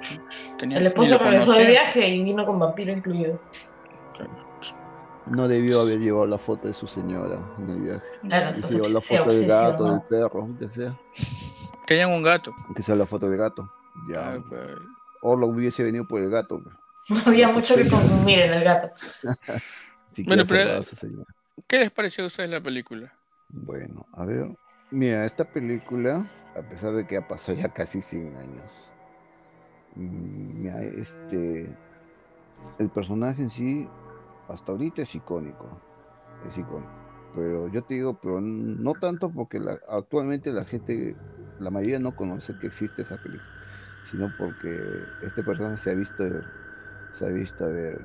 Tenía, El esposo lo regresó de viaje y vino con vampiro incluido. No debió haber llevado la foto de su señora en el viaje. Claro, se, llevó la foto del gato, del perro, que sea. Tenían un gato. Que sea la foto del gato. Ya. Claro, pero- Orlo hubiese venido por el gato. No había mucho que consumir en el gato. Si Bueno, pero-. ¿Qué les pareció a ustedes la película? Bueno, a ver. Mira, esta película, a pesar de que ha pasado ya casi 100 años, mm, mira, este, el personaje en sí, hasta ahorita es icónico. Es icónico. Pero yo te digo, pero no tanto porque actualmente la gente, la mayoría no conoce que existe esa película, sino porque este personaje se ha visto, se ha visto a ver,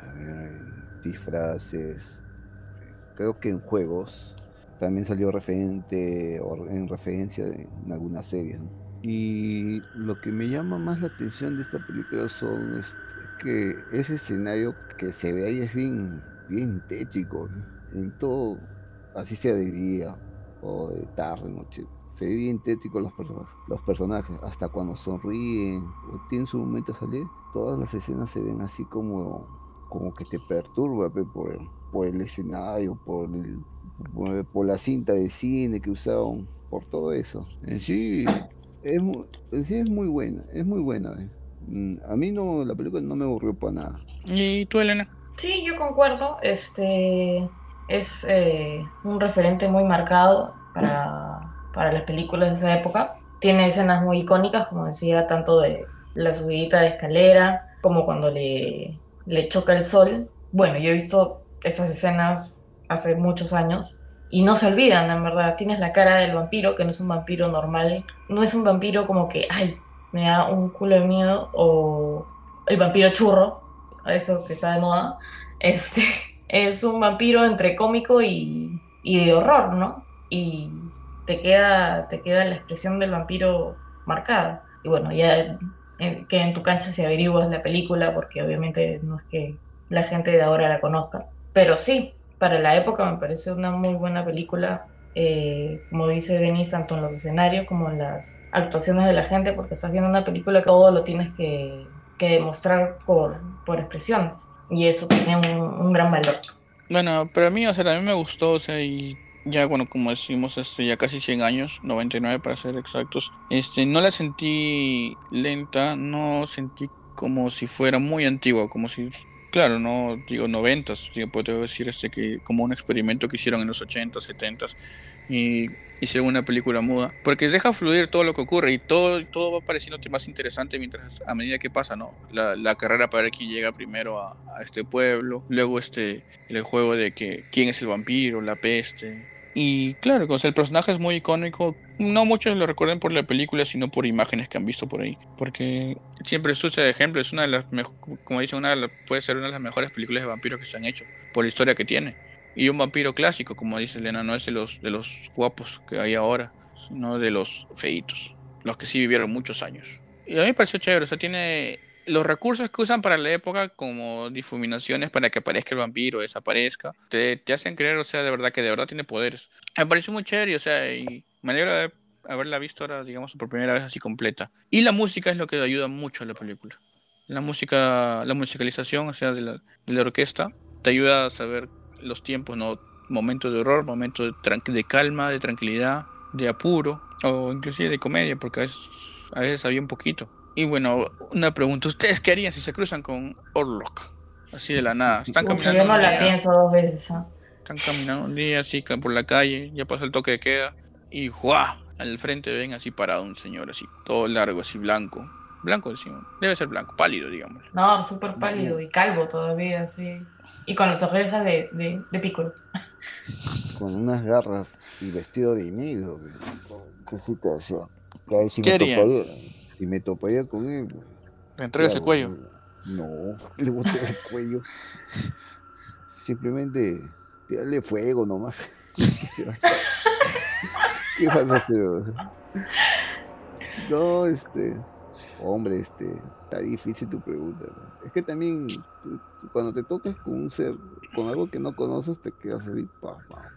a disfraces, creo que en juegos también salió referente o en referencia en algunas series. Y lo que me llama más la atención de esta película son este, que ese escenario que se ve ahí es bien, bien tétrico. En todo, así sea de día o de tarde, noche. Se ve bien tétrico los, los personajes, hasta cuando sonríen o tienen su momento de salir, todas las escenas se ven así como, como que te perturba pe, por, por el escenario, por, el, por, la cinta de cine que usaron, por todo eso. En sí, es, en sí es muy buena, es muy buena. Mm, A mí no, la película no me aburrió para nada. ¿Y tú, Elena? Sí, yo concuerdo. Este es eh, un referente muy marcado para, para las películas de esa época. Tiene escenas muy icónicas, como decía, tanto de la subidita de escalera como cuando le, le choca el sol. Bueno, yo he visto esas escenas hace muchos años y no se olvidan, en verdad. Tienes la cara del vampiro, que no es un vampiro normal. No es un vampiro como que, ay, me da un culo de miedo, o el vampiro churro, esto que está de moda, este, es un vampiro entre cómico y, y de horror, ¿no? Y te queda, te queda la expresión del vampiro marcada. Y bueno, ya que en tu cancha se averiguas la película, porque obviamente no es que la gente de ahora la conozca. Pero sí, para la época me parece una muy buena película, eh, como dice Denis, tanto en los escenarios como en las actuaciones de la gente, porque estás viendo una película que todo lo tienes que, que demostrar por, por expresiones. Y eso tiene un, un, gran valor. Bueno, pero a mí, o sea, a mí me gustó, o sea, y ya bueno, como decimos, este, ya casi 100 años, 99 para ser exactos, este, no la sentí lenta, no sentí como si fuera muy antigua, como si, claro, no digo 90, digo, puedo decir este que como un experimento que hicieron en los 80, 70 y hicieron una película muda, porque deja fluir todo lo que ocurre y todo, todo va pareciéndote más interesante mientras a medida que pasa, ¿no? La, la carrera para ver quién llega primero a, a, este pueblo, luego este el juego de que quién es el vampiro, la peste, y claro, el personaje es muy icónico. No muchos lo recuerden por la película, sino por imágenes que han visto por ahí. Porque siempre es de ejemplo, es una de las, como dice, una puede ser una de las mejores películas de vampiros que se han hecho, por la historia que tiene. Y un vampiro clásico, como dice Elena, no es de los, de los guapos que hay ahora, sino de los feitos, los que sí vivieron muchos años. Y a mí me pareció chévere, o sea, tiene los recursos que usan para la época, como difuminaciones para que aparezca el vampiro, desaparezca, te, te, hacen creer, o sea, de verdad que de verdad tiene poderes. Me pareció muy chévere, o sea, y me alegra de haberla visto ahora, digamos, por primera vez así completa. Y la música es lo que ayuda mucho a la película. La música, la musicalización, o sea, de la, de la orquesta, te ayuda a saber los tiempos, ¿no? Momentos de horror, momentos de, de calma, de tranquilidad, de apuro, o inclusive de comedia, porque a veces, a veces había un poquito. Y bueno, una pregunta. ¿Ustedes qué harían si se cruzan con Orlok? Así de la nada. Están caminando. yo no la día, pienso dos veces. ¿eh? Están caminando un día así por la calle, ya pasa el toque de queda. Y ¡juá! Al frente ven así parado un señor así, todo largo, así blanco. Blanco decimos. Debe ser blanco, pálido, digamos. No, súper pálido y calvo todavía, así. Y con las orejas de, de, de. Con unas garras y vestido de negro. Qué situación. ¿Qué harían? Y me toparía con él. ¿Le entregas el cuello? No, le boté el cuello. Simplemente tirarle fuego nomás. ¿Qué vas a hacer? No, este. Hombre, este. Está difícil tu pregunta. Es que también cuando te tocas con un ser, con algo que no conoces, te quedas así, pa, pa,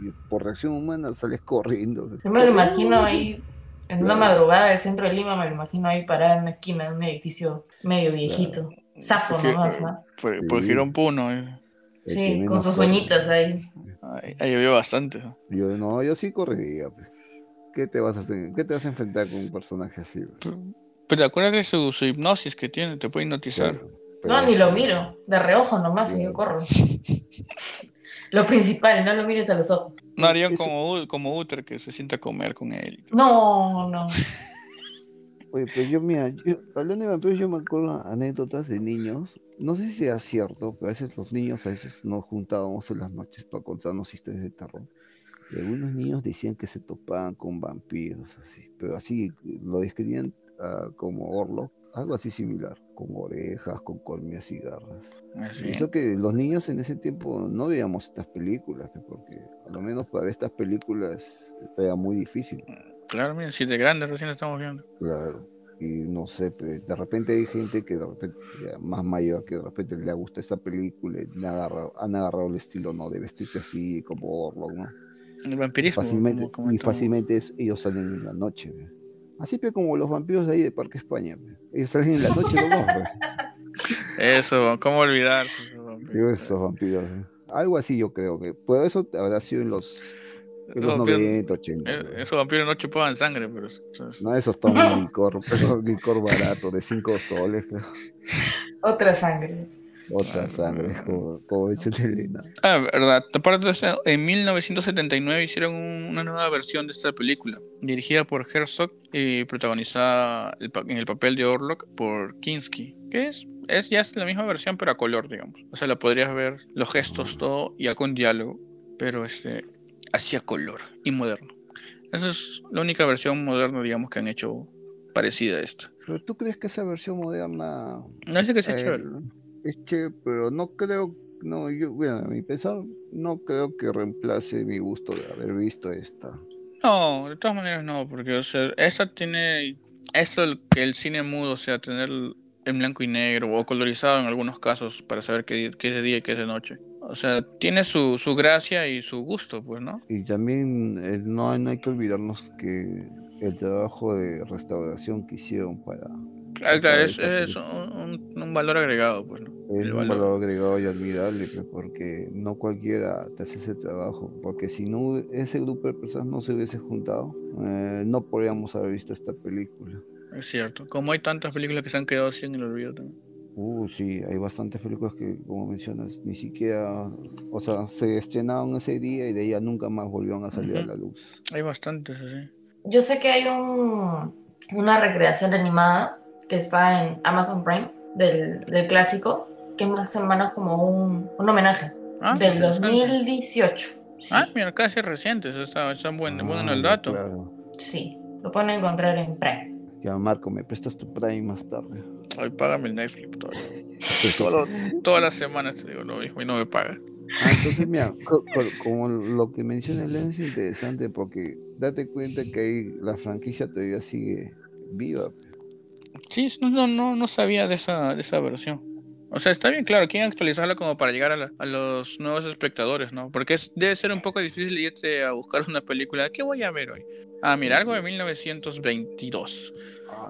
y por reacción humana sales corriendo. Yo me lo imagino ahí en una madrugada del centro de Lima me lo imagino ahí parada en una esquina de un edificio medio viejito. Zafo nomás, ¿no? Por, por Girón Puno. Eh. Sí, con sus sueñitas ahí. Ahí llovió bastante. Yo no, yo sí correría. ¿Qué te vas a hacer? ¿Qué te vas a enfrentar con un personaje así? Pero, pero acuérdate su, su hipnosis que tiene, te puede hipnotizar. Claro, no, ni lo miro, de reojo nomás y yo corro. Lo principal, no lo mires a los ojos. No harían como, como Uther que se sienta a comer con él. No, no. Oye, pues yo, mira, yo, hablando de vampiros, yo me acuerdo anécdotas de niños. No sé si sea cierto, pero a veces los niños a veces nos juntábamos en las noches para contarnos historias de terror. Y algunos niños decían que se topaban con vampiros, así, pero así lo describían uh, como Orlok, algo así similar, con orejas, con colmillas y garras. Así. Eso que los niños en ese tiempo no veíamos estas películas, porque a lo menos para ver estas películas era muy difícil. Claro, mira, si de grandes recién estamos viendo. Claro. Y no sé, de repente hay gente que de repente, más mayor, que de repente le gusta esta película y han agarrado, han agarrado el estilo, ¿no? De vestirse así como Orlok, ¿no? El vampirismo. Y fácilmente, como, y fácilmente ellos salen en la noche, ¿ve? Así que como los vampiros de ahí de Parque España. Ellos salen en la noche nomás. Eso, ¿cómo olvidar? Vampiros. Esos vampiros. Algo así yo creo que. Pues eso habrá sido en los, en los, los 90, 80. Eh, esos vampiros no chupaban sangre, pero. No, esos toman licor, pero licor barato de 5 soles, creo. Otra sangre. Otra ah, sangre. Ah, verdad. Aparte de eso, en 1979 hicieron una nueva versión de esta película, dirigida por Herzog y protagonizada en el papel de Orlok por Kinski, que es, es ya es la misma versión, pero a color, digamos. O sea, la podrías ver, los gestos, todo, y con diálogo, pero este, así a color y moderno. Esa es la única versión moderna, digamos, que han hecho parecida a esta. ¿Pero tú crees que esa versión moderna... No sé que sea eh, chévere es chévere, pero no creo, no, yo, bueno, a mi pesar, no creo que reemplace mi gusto de haber visto esta. No, de todas maneras no, porque o sea, esta tiene esto que el cine mudo, o sea, tener en blanco y negro o colorizado en algunos casos para saber qué, qué es de día y qué es de noche. O sea, tiene su, su gracia y su gusto, pues, ¿no? Y también eh, no, no hay que olvidarnos que el trabajo de restauración que hicieron para... Claro, claro, es, es un, un, valor agregado, pues, ¿no? Es El un valor. valor agregado y admirable, pues, porque no cualquiera te hace ese trabajo. Porque si no ese grupo de personas no se hubiese juntado, eh, no podríamos haber visto esta película. Es cierto. Como hay tantas películas que se han quedado así en el olvido también. Uh, sí, hay bastantes películas que, como mencionas, ni siquiera, o sea, se estrenaron ese día y de ella nunca más volvieron a salir a la luz. Hay bastantes así. Yo sé que hay un, una recreación animada que está en Amazon Prime del, del clásico, que es más o menos como un, un homenaje Ah, del interesante. 2018. Sí, Ah, mira, casi recientes. Está, está buen, bueno Ah, el ya, dato. Claro. sí, lo pueden encontrar en Prime. Ya, Marco, me prestas tu Prime más tarde. Ay, págame el Netflix todavía. Todas las semanas te digo lo mismo y no me paga. Ah, entonces, mira, co- co- como lo que menciona Elena es interesante porque date cuenta que ahí la franquicia todavía sigue viva. Sí, no, no, no, sabía de esa, de esa versión. O sea, está bien, claro, quieren actualizarla como para llegar a, la- a los nuevos espectadores, ¿no? Porque es- debe ser un poco difícil irte a buscar una película. ¿Qué voy a ver hoy? Ah, mira, algo de 1922. Ah,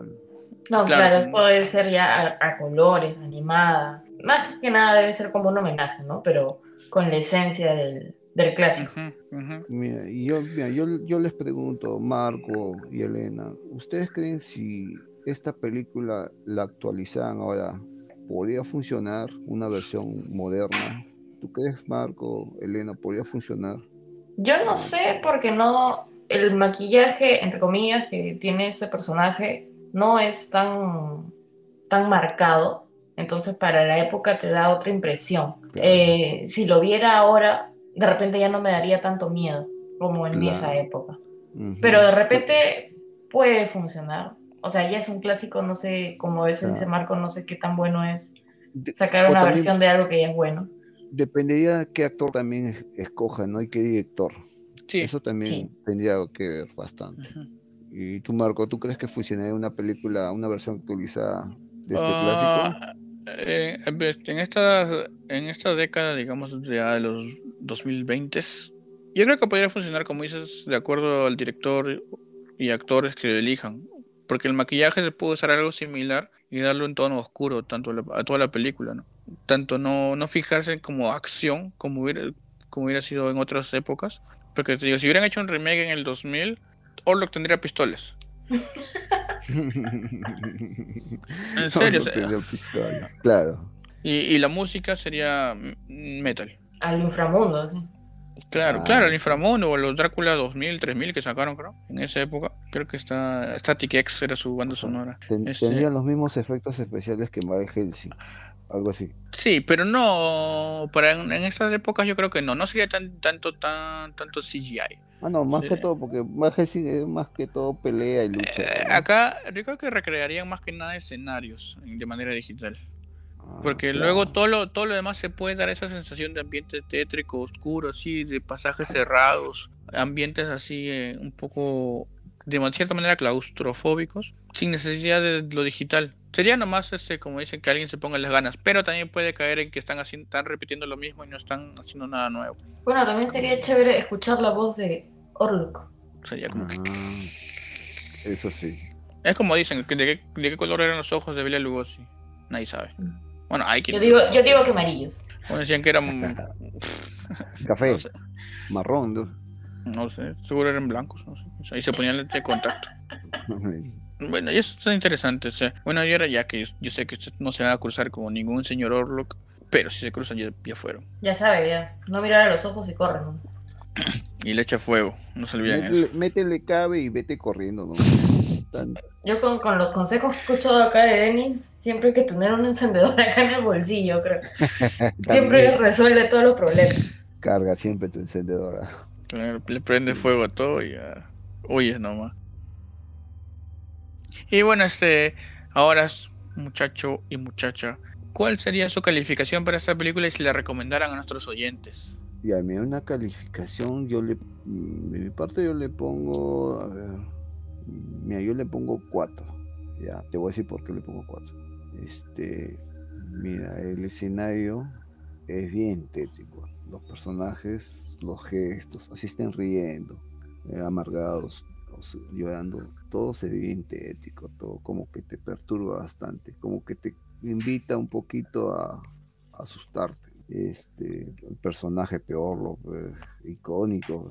No, Claro, claro, eso como- puede ser ya a, a colores, animada. Más que nada debe ser como un homenaje, ¿no? Pero con la esencia del, del clásico. Ujú, ujú. Mira, y yo, mira, yo, yo les pregunto, Marco y Elena, ¿ustedes creen si esta película la actualizaran ahora, podría funcionar una versión moderna? ¿Tú crees, Marco, Elena, podría funcionar? Yo no sé porque no, el maquillaje, entre comillas, que tiene este personaje no es tan, tan marcado. Entonces para la época te da otra impresión. Claro. Eh, si lo viera ahora, de repente ya no me daría tanto miedo como en Claro. esa época. Pero de repente puede funcionar. O sea, ya es un clásico, no sé, como eso dice Claro. Marco, no sé qué tan bueno es sacar una también- versión de algo que ya es bueno. Dependería de qué actor también es- escoja, ¿no? Y qué director. Sí. Eso también Sí. tendría que ver bastante. ¿Y tú, Marco, tú crees que funcionaría una película, una versión actualizada de este Ah, clásico? eh, en esta, en esta década, digamos, ya de los 2020, yo creo que podría funcionar, como dices, de acuerdo al director y actores que elijan. Porque el maquillaje se puede usar algo similar y darlo en tono oscuro tanto a, la- a toda la película, ¿no? Tanto no, no fijarse en como acción, como hubiera, como hubiera sido en otras épocas. Porque te digo, si hubieran hecho un remake en el 2000, Orlok tendría pistolas. En serio, o sea- pistolas, claro. Y, y la música sería metal. Al inframundo, sí. Claro, Ah. claro, el inframundo o los Drácula 2000, 3000 que sacaron, creo, en esa época. Creo que está Static X era su banda sonora. Ten- Este- Tendrían los mismos efectos especiales que Van Helsing, algo así. Sí, pero no, para en, en estas épocas yo creo que no, no sería tan tanto tan tanto CGI. Ah, no, más que Sí. todo, porque Van Helsing es más que todo pelea y lucha. Eh, ¿no? acá yo creo que recrearían más que nada escenarios en- de manera digital. Ah, Porque claro. luego todo lo, todo lo demás se puede dar esa sensación de ambiente tétrico, oscuro, así, de pasajes cerrados, ambientes así eh, un poco, de cierta manera, claustrofóbicos, sin necesidad de lo digital. Sería nomás, este, como dicen, que alguien se ponga las ganas, pero también puede caer en que están, haciendo, están repitiendo lo mismo y no están haciendo nada nuevo. Bueno, también sería chévere escuchar la voz de Orlok. Sería como que... Ah, eso sí. Es como dicen, que de, qué, de qué color eran los ojos de Bela Lugosi. Nadie sabe. Bueno, hay quien... Yo digo, yo digo que amarillos. Bueno, decían que eran... Café, no sé. marrón. ¿no? No sé, seguro eran blancos, no sé. Ahí se ponían de contacto. Bueno, y eso está interesante. o sea, bueno, y ahora ya que yo, yo sé que usted no se va a cruzar como ningún señor Orlok, pero si se cruzan ya, ya fueron. Ya sabe, ya. No mirar a los ojos y corren. ¿no? Y le echa fuego, no se olviden métele, eso. métele cabe y vete corriendo. ¿no? Yo con, con los consejos que escucho acá de Denis, siempre hay que tener un encendedor acá en el bolsillo, creo. Siempre resuelve todos los problemas. carga siempre tu encendedora. Claro, Le prende fuego a todo y ya huyes nomás. Y bueno, este, ahora muchacho y muchacha, ¿cuál sería su calificación para esta película y si la recomendaran a nuestros oyentes? Y a mí una calificación, yo le, mm, de mi parte yo le pongo, a ver, mira, yo le pongo 4. Ya, te voy a decir por qué le pongo 4. Este, mira, el escenario es bien tétrico. Los personajes, los gestos, así estén riendo, eh, amargados, llorando, todo se ve bien tétrico, todo como que te perturba bastante, como que te invita un poquito a, asustarte. Este, el personaje peor, lo, eh, icónico,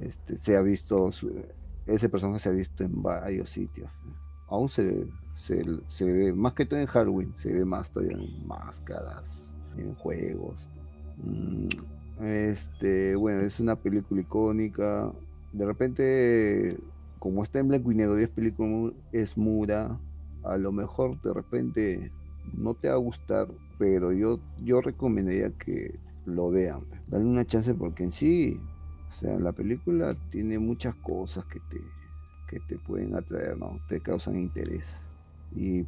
este, se ha visto, ese personaje se ha visto en varios sitios. Aún se, se, se ve, más que todo en Halloween, se ve más todavía en máscaras, en juegos. Mm, Este, bueno, es una película icónica. De repente, como está en blanco y negro y es película es muda, a lo mejor de repente no te va a gustar, pero yo, yo recomendaría que lo vean. Dale una chance porque en sí, o sea, la película tiene muchas cosas que te, que te pueden atraer, ¿no? Te causan interés. Y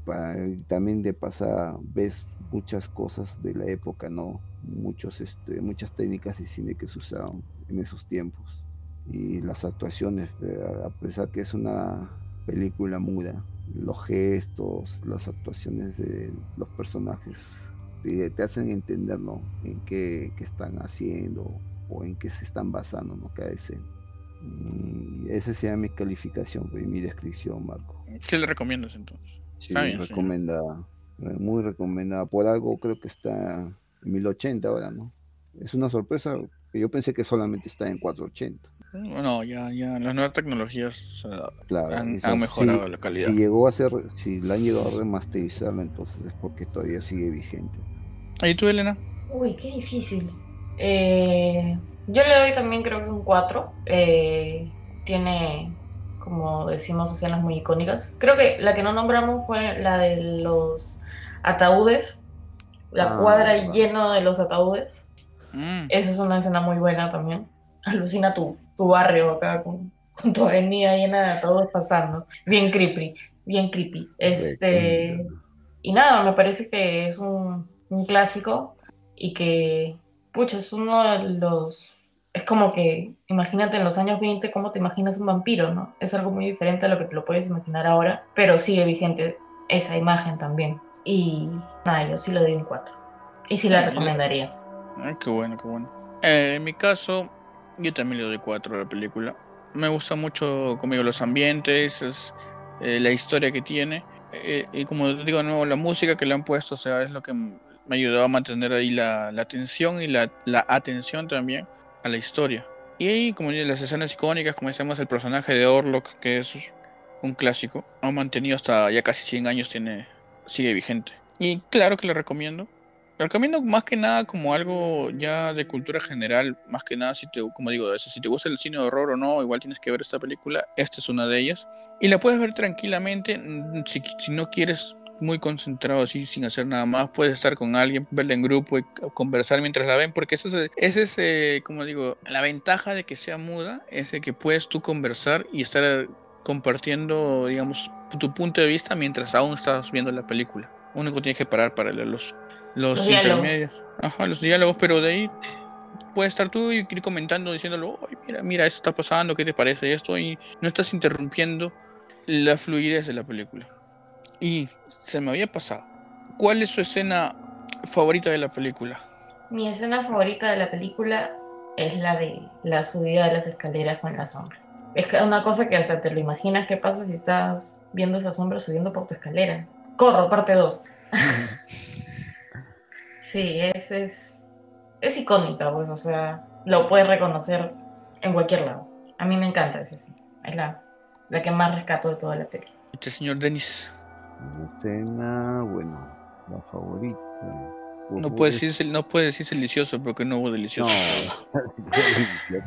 también de pasar ves muchas cosas de la época, ¿no? Muchos, este, muchas técnicas de cine que se usaban en esos tiempos. Y las actuaciones, eh, a pesar que es una película muda, los gestos, las actuaciones de los personajes te, te hacen entender, ¿no? En qué, qué están haciendo o en qué se están basando, ¿no? Cada escena. Mm, esa sería mi calificación y mi descripción, Marco. ¿Qué le recomiendas entonces? Sí, Está bien, señor. recomendada. eh, Muy recomendada. Por algo creo que está en 1080 ahora, ¿no? Es una sorpresa que yo pensé que solamente está en 480. No, ya, ya, las nuevas tecnologías eh, Claro, han, eso han mejorado sí, la calidad. Si llegó a ser, si la han llegado a remasterizarla, entonces es porque todavía sigue vigente. ¿Y tú, Elena? Uy, qué difícil. Eh, yo le doy también creo que un 4. Eh, tiene, como decimos, escenas muy icónicas. Creo que la que no nombramos fue la de los ataúdes. La Ah, cuadra llena de los ataúdes. Mm, Esa es una escena muy buena también. Alucina tu, tu barrio acá con, con tu avenida llena de ataúdes pasando. Bien creepy, bien creepy. Este, y nada, me parece que es un, un clásico y que, pucha, es uno de los... Es como que, imagínate en los años 20 cómo te imaginas un vampiro, ¿no? Es algo muy diferente a lo que te lo puedes imaginar ahora, pero sigue vigente esa imagen también. Y nada, yo sí le doy un 4. Y sí la Ah, recomendaría. ah, qué bueno, qué bueno. Eh, en mi caso, yo también le doy 4 a la película. Me gusta mucho, conmigo, los ambientes, es, eh, la historia que tiene. eh, y como te digo nuevo, la música que le han puesto, o sea, es lo que me ayudó a mantener ahí la, la atención y la, la atención también a la historia. Y ahí, como digo, las escenas icónicas, como decíamos, el personaje de Orlok, que es un clásico, ha mantenido hasta ya casi 100 años, tiene, sigue vigente. Y claro que le recomiendo. Le recomiendo más que nada como algo ya de cultura general, más que nada si te, como digo, si te gusta el cine de horror o no, igual tienes que ver esta película, esta es una de ellas. Y la puedes ver tranquilamente, si, si no quieres muy concentrado así sin hacer nada más, puedes estar con alguien, verla en grupo y conversar mientras la ven, porque esa es, ese es eh, como digo, la ventaja de que sea muda, es de que puedes tú conversar y estar compartiendo, digamos, tu punto de vista mientras aún estás viendo la película. Único tienes que parar para leer los, los, intermedios. Ajá, los diálogos, pero de ahí puedes estar tú y ir comentando, diciéndolo, "Oye, mira, mira, esto está pasando, ¿qué te parece esto? Y no estás interrumpiendo la fluidez de la película. Y se me había pasado. ¿Cuál es su escena favorita de la película? Mi escena favorita de la película es la de la subida de las escaleras con la sombra. Es una cosa que hasta te lo imaginas qué pasa si estás viendo esa sombra subiendo por tu escalera. Corro, parte 2. sí, es, es, es icónica, pues, o sea, lo puedes reconocer en cualquier lado. A mí me encanta esa escena. Es la, la que más rescato de toda la película. Este señor Denis. Una escena, bueno, la favorita. No puede es- decirse, no puede decirse delicioso porque no hubo No, delicioso.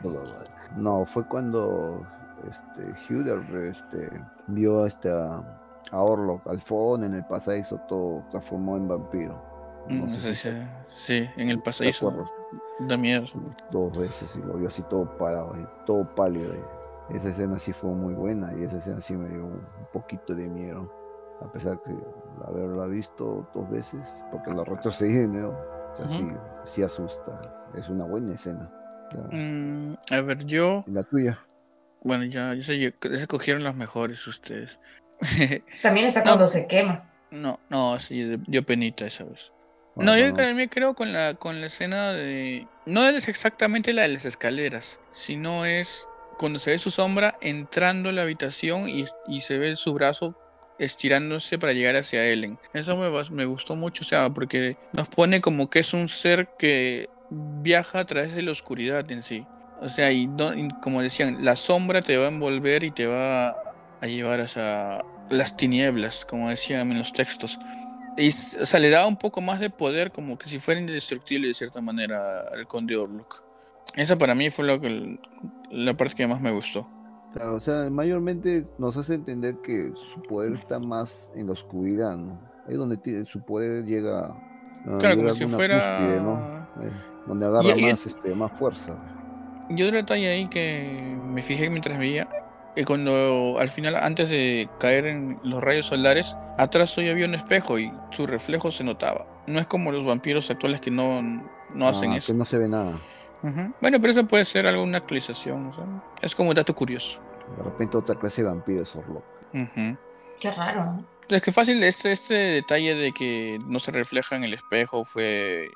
la verdad. no, fue cuando este, Huder este, vio este, a, Orlok al fondo en el pasadizo, todo transformó en vampiro. No Mm, sé sí, si sí, sí, en el pasadizo da miedo. dos veces y lo vio así todo parado, ahí, todo pálido. ahí. Esa escena sí fue muy buena y esa escena sí me dio un poquito de miedo. A pesar que haberla visto dos veces, porque la retrocedí de nuevo, o sea, sí, sí asusta. Es una buena escena. Ya. Mm, a ver, yo, ¿Y la tuya? bueno, ya, ya sé, ya escogieron las mejores ustedes. También está No. cuando se quema. no, no, sí, dio penita esa vez. No, yo no. creo- me creo con la, con la escena de... No es exactamente la de las escaleras, sino es cuando se ve su sombra entrando a la habitación y, y se ve su brazo estirándose para llegar hacia Ellen. Eso me, me gustó mucho, o sea, porque nos pone como que es un ser que viaja a través de la oscuridad en sí. O sea, y, no- como decían, la sombra te va a envolver y te va a llevar hacia las tinieblas, como decían en los textos. Y o le da un poco más de poder, como que si fuera indestructible de cierta manera al conde Orlok. Esa para mí fue lo que, la parte que más me gustó. Claro, o sea, mayormente nos hace entender que su poder está más en la oscuridad, ¿no? Es donde tiene, su poder llega, a Claro, como si fuera... Eh, donde agarra Y- y- más, este, más fuerza. Y otro detalle ahí que me fijé mientras veía, que cuando al final, antes de caer en los rayos solares, atrás suyo había un espejo y su reflejo se notaba. No es como los vampiros actuales que no, no hacen Ah, eso. Que no se ve nada. Ujú. Bueno, pero eso puede ser alguna actualización. o sea, es como un dato curioso. De repente otra clase de vampiros Orlok. Ujú. Qué raro, ¿no? Es que fácil, este, este detalle de que no se refleja en el espejo fue.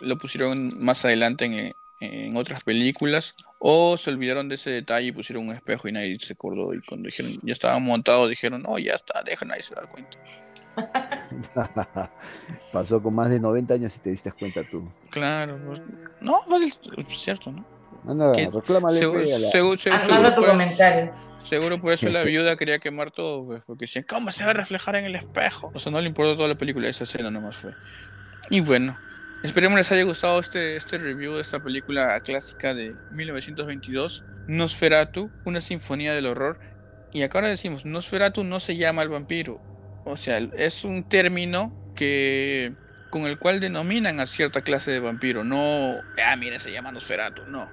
Lo pusieron más adelante en, en otras películas. O se olvidaron de ese detalle y pusieron un espejo y nadie se acordó. Y cuando dijeron, ya estaban montados, dijeron, no, ya está, deja, nadie se da cuenta. Pasó con más de 90 años y te diste cuenta tú. Claro, pues, no, es cierto, ¿no? Anda, reclámale Seguro, la- seguro- seguro- tu por eso- comentario. seguro por eso la viuda quería quemar todo, pues, porque decían, ¿cómo se va a reflejar en el espejo? O sea, no le importó toda la película, esa escena nomás fue. Y bueno, esperemos les haya gustado este, este review de esta película clásica de 1922, Nosferatu, una sinfonía del horror. Y acá ahora decimos, Nosferatu no se llama el vampiro. O sea, es un término que con el cual denominan a cierta clase de vampiro. No, ah, miren, se llama Nosferatu, no.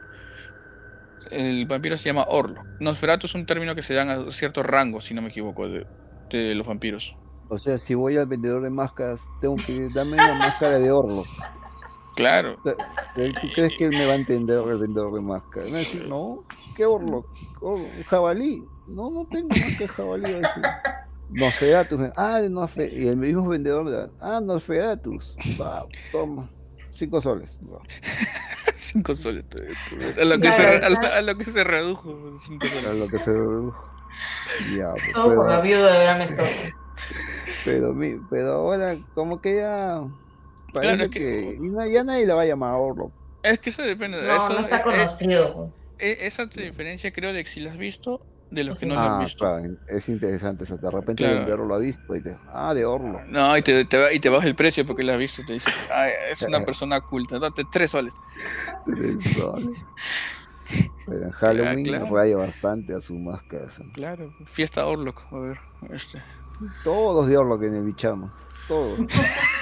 El vampiro se llama Orlo. Nosferatu es un término que se dan a cierto rango, si no me equivoco, de, de los vampiros. O sea, si voy al vendedor de máscaras, tengo que darme una máscara de Orlok. Claro. ¿Tú crees que él me va a entender el vendedor de máscaras? No, ¿qué Orlok? Orlok, ¿Jabalí? No, no tengo más que jabalí. va a decir. Nosferatus. Ah, de Y el mismo vendedor me da, ah, Nosferatus. Va, toma. Cinco soles. Va. Cinco soles. A lo que, se, a lo- a que se redujo. Cinco soles. lo que se Ya, pues, Todo por la pero, viuda de Bram Stoker. pero, mi- pero ahora como que ya parece Claro, es que, que- ya nadie la va a llamar Orlok. Es que eso depende. No, eso, no está conocido. pues. esa te diferencia, creo, de que si la has visto, de los que no lo ah, han visto. claro, es interesante eso. De repente Claro. el vendedor lo ha visto y te, ah, de Orlok. No, y te, te, y te baja el precio porque la has visto. Te dice, "Ay, es una persona culta. Date tres soles. Tres soles. Pero en Halloween claro. raya bastante a su máscara. Claro, fiesta Orlok. A ver, este. Todos de Orlok en el bichamo. Todos.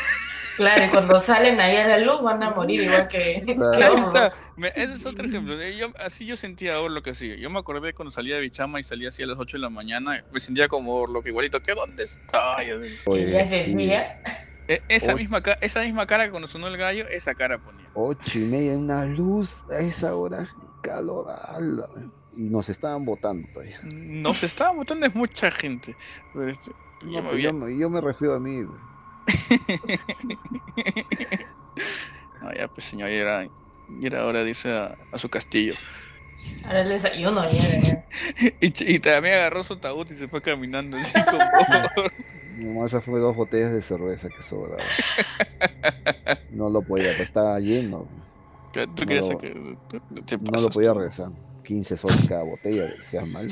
Claro, y cuando salen ahí a la luz van a morir igual que, que Claro. Ahí está. Me- ese es otro ejemplo. de- Yo, así yo sentía a Orlok así. Yo me acordé cuando salía de Bichama y salía así a las 8 de la mañana. Me sentía como Orlok igualito. ¿Qué dónde está? Que ya Pues, es de sí. día. E- esa, Ocho. misma, esa misma cara que cuando sonó el gallo, esa cara ponía. Ocho y media, una luz a esa hora, calor. ala. Y nos estaban votando todavía. No se estaba votando es mucha gente. Pero este, No, ya me pues había- yo, me, yo me refiero a mí. No, ya pues señor, ya era, ya era hora de irse a, a su castillo. Ahora el desayuno ya, ya. Y, y también agarró su ataúd y se fue caminando así como... Nomás esas fue dos botellas de cerveza que sobraban. No lo podía, pues estaba lleno. Tú No querías lo- que... te No lo podía regresar. 15 soles cada botella, seas mal.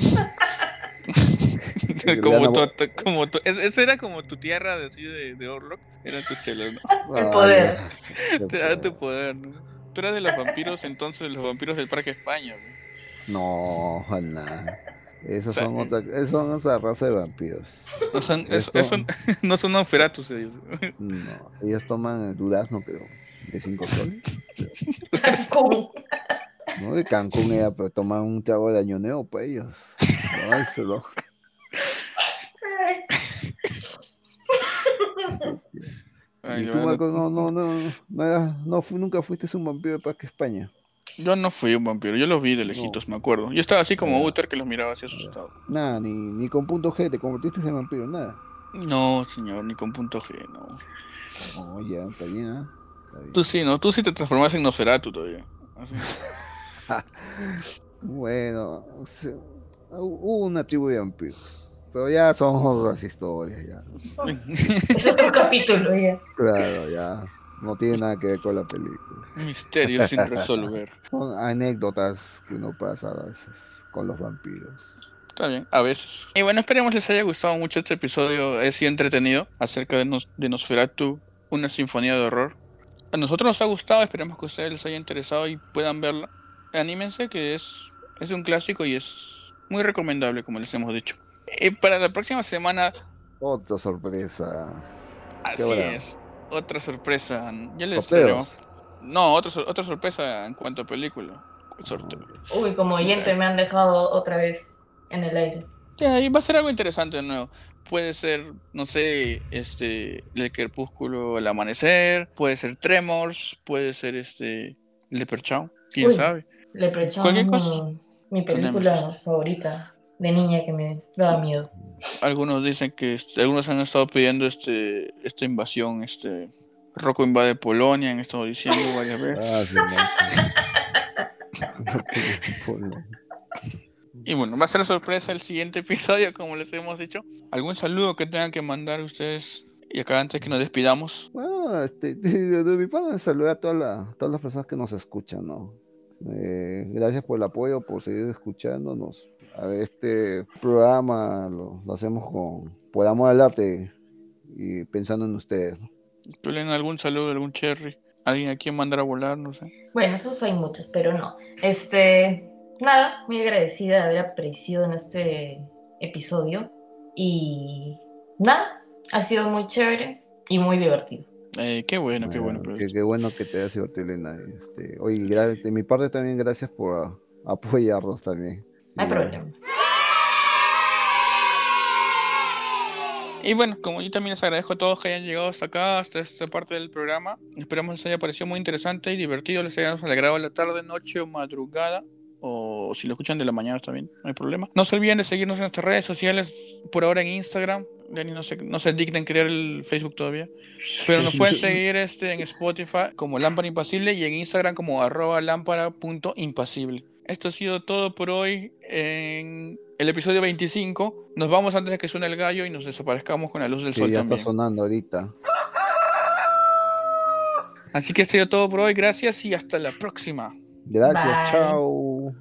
como, tu, tu- como tu- es- esa era como tu tierra de, así de, de Orlok. Era tu chelo, ¿no? El poder. Te da tu poder. ¿no? Tú eras de los vampiros entonces, de los vampiros del Parque España. ¿no? No, nada. Esos O sea, son otra, esos son esa raza de vampiros. No son, eso- no son ellos. No, ellos toman durazno, creo, de 5 soles. Cancún. ¿no? De Cancún era, pero toman un trago de año nuevo, pues ellos. No, eso no. Ay, y la tú, verdad, Marco, no, no, no, no, no fu- nunca fuiste un vampiro de Parque España. Yo no fui un vampiro, yo los vi de lejitos, me acuerdo. Yo estaba así como Ya. Uther que los miraba así asustado. Nada, ni, ni con punto G te convertiste en vampiro, nada. No, señor, ni con punto G, no. Oh, ya, está bien. Está bien. Tú sí, ¿no? Tú sí te transformas en Nosferatu todavía. Así. Bueno, hubo una tribu de vampiros. Pero ya son otras historias, ya. Es otro capítulo ya. Claro, ya. No tiene nada que ver con la película. Misterios sin resolver. Son anécdotas que uno pasa a veces con los vampiros. Está bien, a veces. Y bueno, esperemos les haya gustado mucho este episodio. Es sido entretenido acerca de, Nos- de Nosferatu, una sinfonía de horror. A nosotros nos ha gustado, esperemos que a ustedes les haya interesado y puedan verla. Anímense, que es, es un clásico y es muy recomendable, como les hemos dicho. Y para la próxima semana, Otra sorpresa. así bueno. es. Otra sorpresa. Ya les traeremos. No, otra, sor- otra sorpresa en cuanto a película. Sorteo. Uy, como oyente me han dejado otra vez en el aire. Ya, y va a ser algo interesante de nuevo. Puede ser, no sé, este, el crepúsculo, el amanecer, puede ser Tremors, puede ser este, Leprechaun, quién Uy. sabe. Leprechaun Cualquier es cosa. mi, mi película favorita de niña que me daba miedo. Algunos dicen que, este, algunos han estado pidiendo este, esta invasión, este, Rocco invade Polonia, han estado diciendo varias veces. Ah, sí, no. Y bueno, va a ser sorpresa el siguiente episodio, como les hemos dicho. ¿Algún saludo que tengan que mandar ustedes? Y acá antes que nos despidamos. Bueno, este, de, de mi parte, saludar a todas las- todas las personas que nos escuchan, ¿no? Eh, gracias por el apoyo, por seguir escuchándonos. A ver, este programa lo, lo hacemos con, por amor al arte y pensando en ustedes. ¿Tienen algún saludo, algún cherry? ¿Alguien a quien mandar a volar? No sé. Bueno, esos hay muchos, pero no. Este, nada, muy agradecida de haber aparecido en este episodio. Y nada, ha sido muy chévere y muy divertido. Eh, qué bueno, qué bueno. Ah, pero- qué, qué bueno que te hayas divertido, Elena. Este, oye, de mi parte también gracias por apoyarnos también. No hay problema. Y bueno, como yo también les agradezco a todos que hayan llegado hasta acá, hasta esta parte del programa. Esperamos les haya parecido muy interesante y divertido, les hayamos alegrado la tarde, noche o madrugada. O si lo escuchan de la mañana también, no hay problema. No se olviden de seguirnos en nuestras redes sociales, por ahora en Instagram. Dani no se, no se en crear el Facebook todavía. Pero nos pueden seguir este, en Spotify como Lámpara Impasible y en Instagram como arroba lámpara.impasible. Esto ha sido todo por hoy en el episodio 25. Nos vamos antes de que suene el gallo y nos desaparezcamos con la luz del Sí, sol ya también. está sonando ahorita. Así que esto ha sido todo por hoy. Gracias y hasta la próxima. Gracias, Bye. chao.